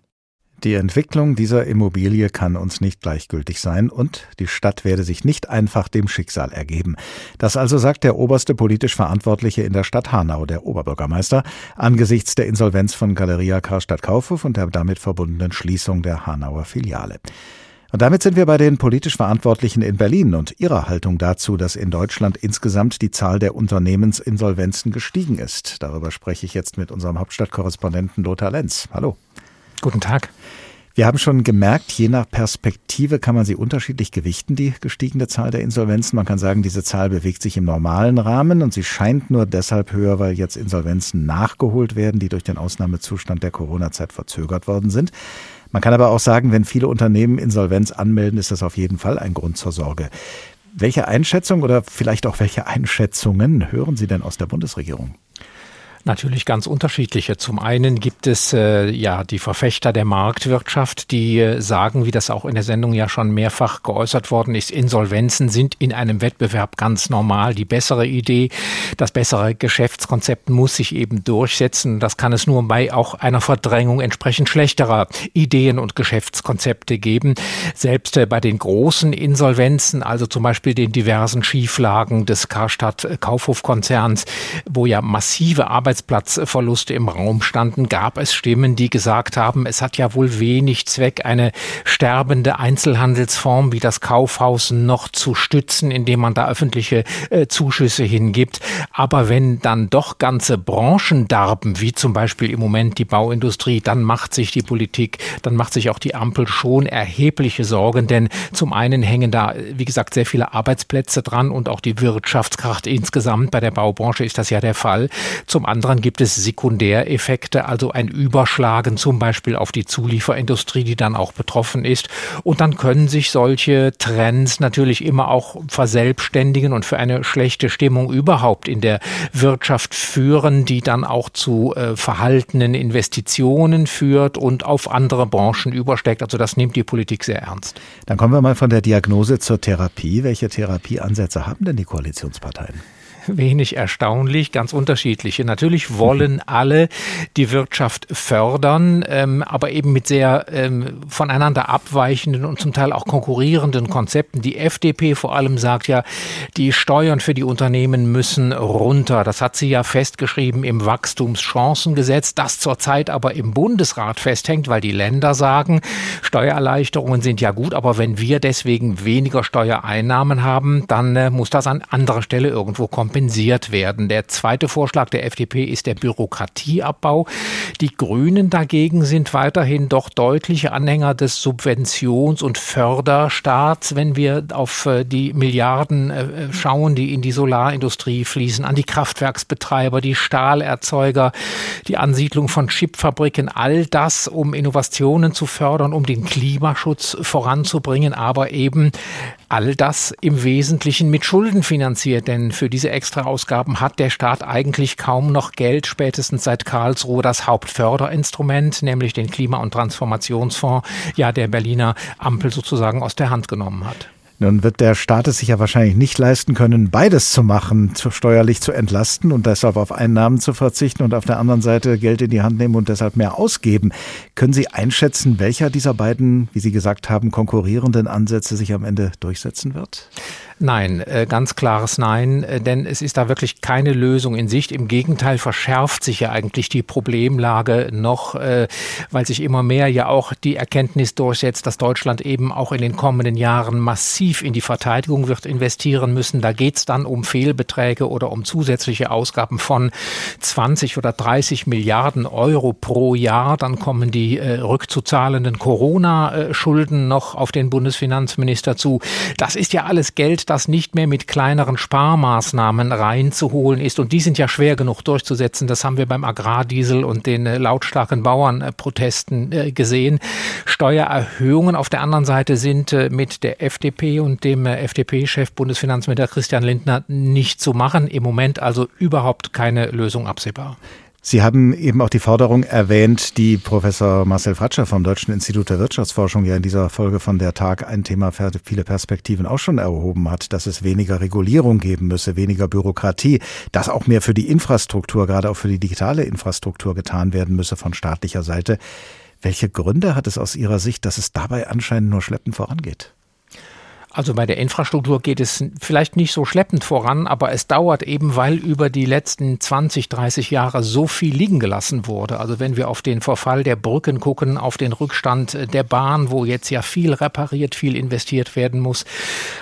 Die Entwicklung dieser Immobilie kann uns nicht gleichgültig sein und die Stadt werde sich nicht einfach dem Schicksal ergeben. Das also sagt der oberste politisch Verantwortliche in der Stadt Hanau, der Oberbürgermeister, angesichts der Insolvenz von Galeria Karstadt Kaufhof und der damit verbundenen Schließung der Hanauer Filiale. Und damit sind wir bei den politisch Verantwortlichen in Berlin und ihrer Haltung dazu, dass in Deutschland insgesamt die Zahl der Unternehmensinsolvenzen gestiegen ist. Darüber spreche ich jetzt mit unserem Hauptstadtkorrespondenten Lothar Lenz. Hallo. Guten Tag. Wir haben schon gemerkt, je nach Perspektive kann man sie unterschiedlich gewichten, die gestiegene Zahl der Insolvenzen. Man kann sagen, diese Zahl bewegt sich im normalen Rahmen und sie scheint nur deshalb höher, weil jetzt Insolvenzen nachgeholt werden, die durch den Ausnahmezustand der Corona-Zeit verzögert worden sind. Man kann aber auch sagen, wenn viele Unternehmen Insolvenz anmelden, ist das auf jeden Fall ein Grund zur Sorge. Welche Einschätzung oder vielleicht auch welche Einschätzungen hören Sie denn aus der Bundesregierung? Natürlich ganz unterschiedliche. Zum einen gibt es äh, ja die Verfechter der Marktwirtschaft, die äh, sagen, wie das auch in der Sendung ja schon mehrfach geäußert worden ist, Insolvenzen sind in einem Wettbewerb ganz normal. Die bessere Idee, das bessere Geschäftskonzept muss sich eben durchsetzen. Das kann es nur bei auch einer Verdrängung entsprechend schlechterer Ideen und Geschäftskonzepte geben. Selbst äh, bei den großen Insolvenzen, also zum Beispiel den diversen Schieflagen des Karstadt Kaufhofkonzerns, wo ja massive Arbeit Arbeitsplatzverluste im Raum standen, gab es Stimmen, die gesagt haben, es hat ja wohl wenig Zweck, eine sterbende Einzelhandelsform wie das Kaufhaus noch zu stützen, indem man da öffentliche äh, Zuschüsse hingibt. Aber wenn dann doch ganze Branchen darben, wie zum Beispiel im Moment die Bauindustrie, dann macht sich die Politik, dann macht sich auch die Ampel schon erhebliche Sorgen, denn zum einen hängen da, wie gesagt, sehr viele Arbeitsplätze dran und auch die Wirtschaftskraft insgesamt. Bei der Baubranche ist das ja der Fall. Zum anderen anderen gibt es Sekundäreffekte, also ein Überschlagen zum Beispiel auf die Zulieferindustrie, die dann auch betroffen ist. Und dann können sich solche Trends natürlich immer auch verselbstständigen und für eine schlechte Stimmung überhaupt in der Wirtschaft führen, die dann auch zu äh, verhaltenen Investitionen führt und auf andere Branchen übersteckt. Also das nimmt die Politik sehr ernst. Dann kommen wir mal von der Diagnose zur Therapie. Welche Therapieansätze haben denn die Koalitionsparteien? Wenig erstaunlich, ganz unterschiedliche. Natürlich wollen alle die Wirtschaft fördern, ähm, aber eben mit sehr ähm, voneinander abweichenden und zum Teil auch konkurrierenden Konzepten. Die FDP vor allem sagt ja, die Steuern für die Unternehmen müssen runter. Das hat sie ja festgeschrieben im Wachstumschancengesetz, das zurzeit aber im Bundesrat festhängt, weil die Länder sagen, Steuererleichterungen sind ja gut, aber wenn wir deswegen weniger Steuereinnahmen haben, dann äh, muss das an anderer Stelle irgendwo kompensiert kompensiert werden. Der zweite Vorschlag der FDP ist der Bürokratieabbau. Die Grünen dagegen sind weiterhin doch deutliche Anhänger des Subventions- und Förderstaats, wenn wir auf äh, die Milliarden äh, schauen, die in die Solarindustrie fließen, an die Kraftwerksbetreiber, die Stahlerzeuger, die Ansiedlung von Chipfabriken, all das, um Innovationen zu fördern, um den Klimaschutz voranzubringen, aber eben all das im Wesentlichen mit Schulden finanziert, denn für diese Extraausgaben hat der Staat eigentlich kaum noch Geld, spätestens seit Karlsruhe das Hauptförderinstrument, nämlich den Klima- und Transformationsfonds, ja der Berliner Ampel sozusagen aus der Hand genommen hat. Nun wird der Staat es sich ja wahrscheinlich nicht leisten können, beides zu machen, zu steuerlich zu entlasten und deshalb auf Einnahmen zu verzichten und auf der anderen Seite Geld in die Hand nehmen und deshalb mehr ausgeben. Können Sie einschätzen, welcher dieser beiden, wie Sie gesagt haben, konkurrierenden Ansätze sich am Ende durchsetzen wird? Nein, äh, ganz klares Nein, äh, denn es ist da wirklich keine Lösung in Sicht. Im Gegenteil verschärft sich ja eigentlich die Problemlage noch, äh, weil sich immer mehr ja auch die Erkenntnis durchsetzt, dass Deutschland eben auch in den kommenden Jahren massiv in die Verteidigung wird investieren müssen. Da geht es dann um Fehlbeträge oder um zusätzliche Ausgaben von 20 oder 30 Milliarden Euro pro Jahr. Dann kommen die rückzuzahlenden Corona-Schulden noch auf den Bundesfinanzminister zu. Das ist ja alles Geld, das nicht mehr mit kleineren Sparmaßnahmen reinzuholen ist. Und die sind ja schwer genug durchzusetzen. Das haben wir beim Agrardiesel und den äh, lautstarken Bauernprotesten äh, gesehen. Steuererhöhungen auf der anderen Seite sind äh, mit der FDP und dem FDP-Chef Bundesfinanzminister Christian Lindner nicht zu machen. Im Moment also überhaupt keine Lösung absehbar. Sie haben eben auch die Forderung erwähnt, die Professor Marcel Fratscher vom Deutschen Institut der Wirtschaftsforschung ja in dieser Folge von der Tag ein Thema für viele Perspektiven auch schon erhoben hat, dass es weniger Regulierung geben müsse, weniger Bürokratie, dass auch mehr für die Infrastruktur, gerade auch für die digitale Infrastruktur getan werden müsse von staatlicher Seite. Welche Gründe hat es aus Ihrer Sicht, dass es dabei anscheinend nur schleppend vorangeht? Also bei der Infrastruktur geht es vielleicht nicht so schleppend voran, aber es dauert eben, weil über die letzten 20, 30 Jahre so viel liegen gelassen wurde. Also wenn wir auf den Verfall der Brücken gucken, auf den Rückstand der Bahn, wo jetzt ja viel repariert, viel investiert werden muss,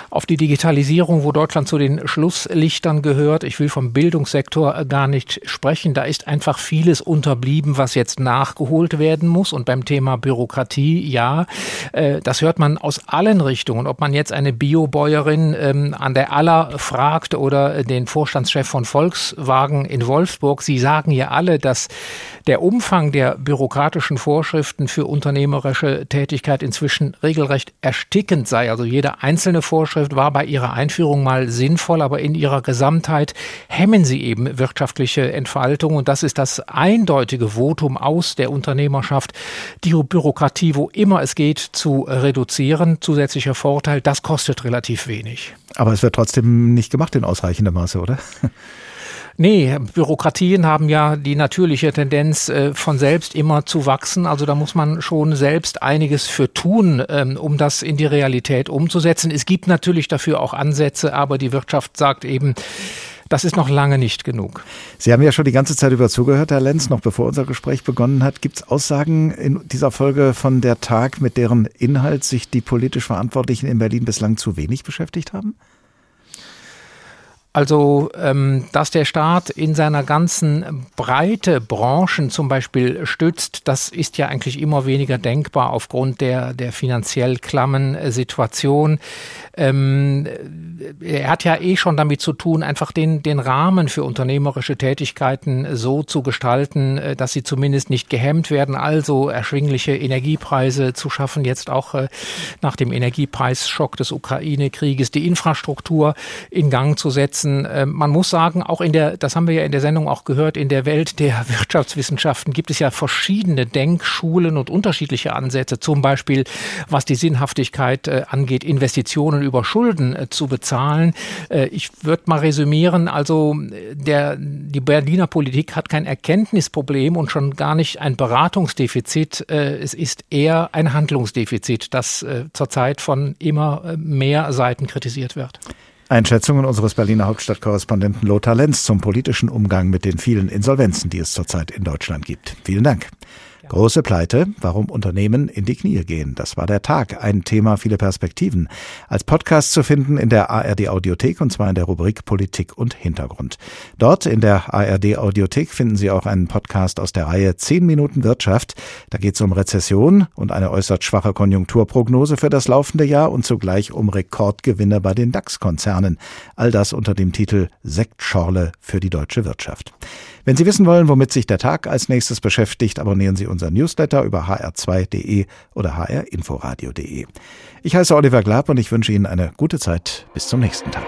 auf die Digitalisierung, wo Deutschland zu den Schlusslichtern gehört. Ich will vom Bildungssektor gar nicht sprechen. Da ist einfach vieles unterblieben, was jetzt nachgeholt werden muss. Und beim Thema Bürokratie, ja, äh, das hört man aus allen Richtungen. Ob man jetzt eine Biobäuerin ähm, an der Aller fragt oder den Vorstandschef von Volkswagen in Wolfsburg, sie sagen ja alle, dass der Umfang der bürokratischen Vorschriften für unternehmerische Tätigkeit inzwischen regelrecht erstickend sei. Also jede einzelne Vorschrift war bei ihrer Einführung mal sinnvoll, aber in ihrer Gesamtheit hemmen sie eben wirtschaftliche Entfaltung. Und das ist das eindeutige Votum aus der Unternehmerschaft, die Bürokratie, wo immer es geht, zu reduzieren. Zusätzlicher Vorteil, das kostet relativ wenig. Aber es wird trotzdem nicht gemacht in ausreichendem Maße, oder? Nee, Bürokratien haben ja die natürliche Tendenz, äh, von selbst immer zu wachsen. Also da muss man schon selbst einiges für tun, ähm, um das in die Realität umzusetzen. Es gibt natürlich dafür auch Ansätze, aber die Wirtschaft sagt eben, das ist noch lange nicht genug. Sie haben ja schon die ganze Zeit über zugehört, Herr Lenz, noch bevor unser Gespräch begonnen hat. Gibt es Aussagen in dieser Folge von der Tag, mit deren Inhalt sich die politisch Verantwortlichen in Berlin bislang zu wenig beschäftigt haben? Also, ähm, dass der Staat in seiner ganzen Breite Branchen zum Beispiel stützt, das ist ja eigentlich immer weniger denkbar aufgrund der, der finanziell klammen Situation. Ähm, er hat ja eh schon damit zu tun, einfach den, den Rahmen für unternehmerische Tätigkeiten so zu gestalten, äh, dass sie zumindest nicht gehemmt werden. Also erschwingliche Energiepreise zu schaffen, jetzt auch äh, nach dem Energiepreisschock des Ukraine-Krieges, die Infrastruktur in Gang zu setzen. Äh, man muss sagen, auch in der, das haben wir ja in der Sendung auch gehört, in der Welt der Wirtschaftswissenschaften gibt es ja verschiedene Denkschulen und unterschiedliche Ansätze, zum Beispiel was die Sinnhaftigkeit angeht, Investitionen über Schulden äh, zu bezahlen. Äh, ich würde mal resümieren, also der, die Berliner Politik hat kein Erkenntnisproblem und schon gar nicht ein Beratungsdefizit. Äh, es ist eher ein Handlungsdefizit, das äh, zurzeit von immer äh, mehr Seiten kritisiert wird. Einschätzungen unseres Berliner Hauptstadtkorrespondenten Lothar Lenz zum politischen Umgang mit den vielen Insolvenzen, die es zurzeit in Deutschland gibt. Vielen Dank. Große Pleite, warum Unternehmen in die Knie gehen. Das war der Tag, ein Thema, viele Perspektiven. Als Podcast zu finden in der ARD Audiothek und zwar in der Rubrik Politik und Hintergrund. Dort in der ARD Audiothek finden Sie auch einen Podcast aus der Reihe 10 Minuten Wirtschaft. Da geht es um Rezession und eine äußerst schwache Konjunkturprognose für das laufende Jahr und zugleich um Rekordgewinne bei den DAX-Konzernen. All das unter dem Titel Sektschorle für die deutsche Wirtschaft. Wenn Sie wissen wollen, womit sich der Tag als nächstes beschäftigt, abonnieren Sie unser Newsletter über hr2.de oder hrinforadio.de. Ich heiße Oliver Glab und ich wünsche Ihnen eine gute Zeit. Bis zum nächsten Tag.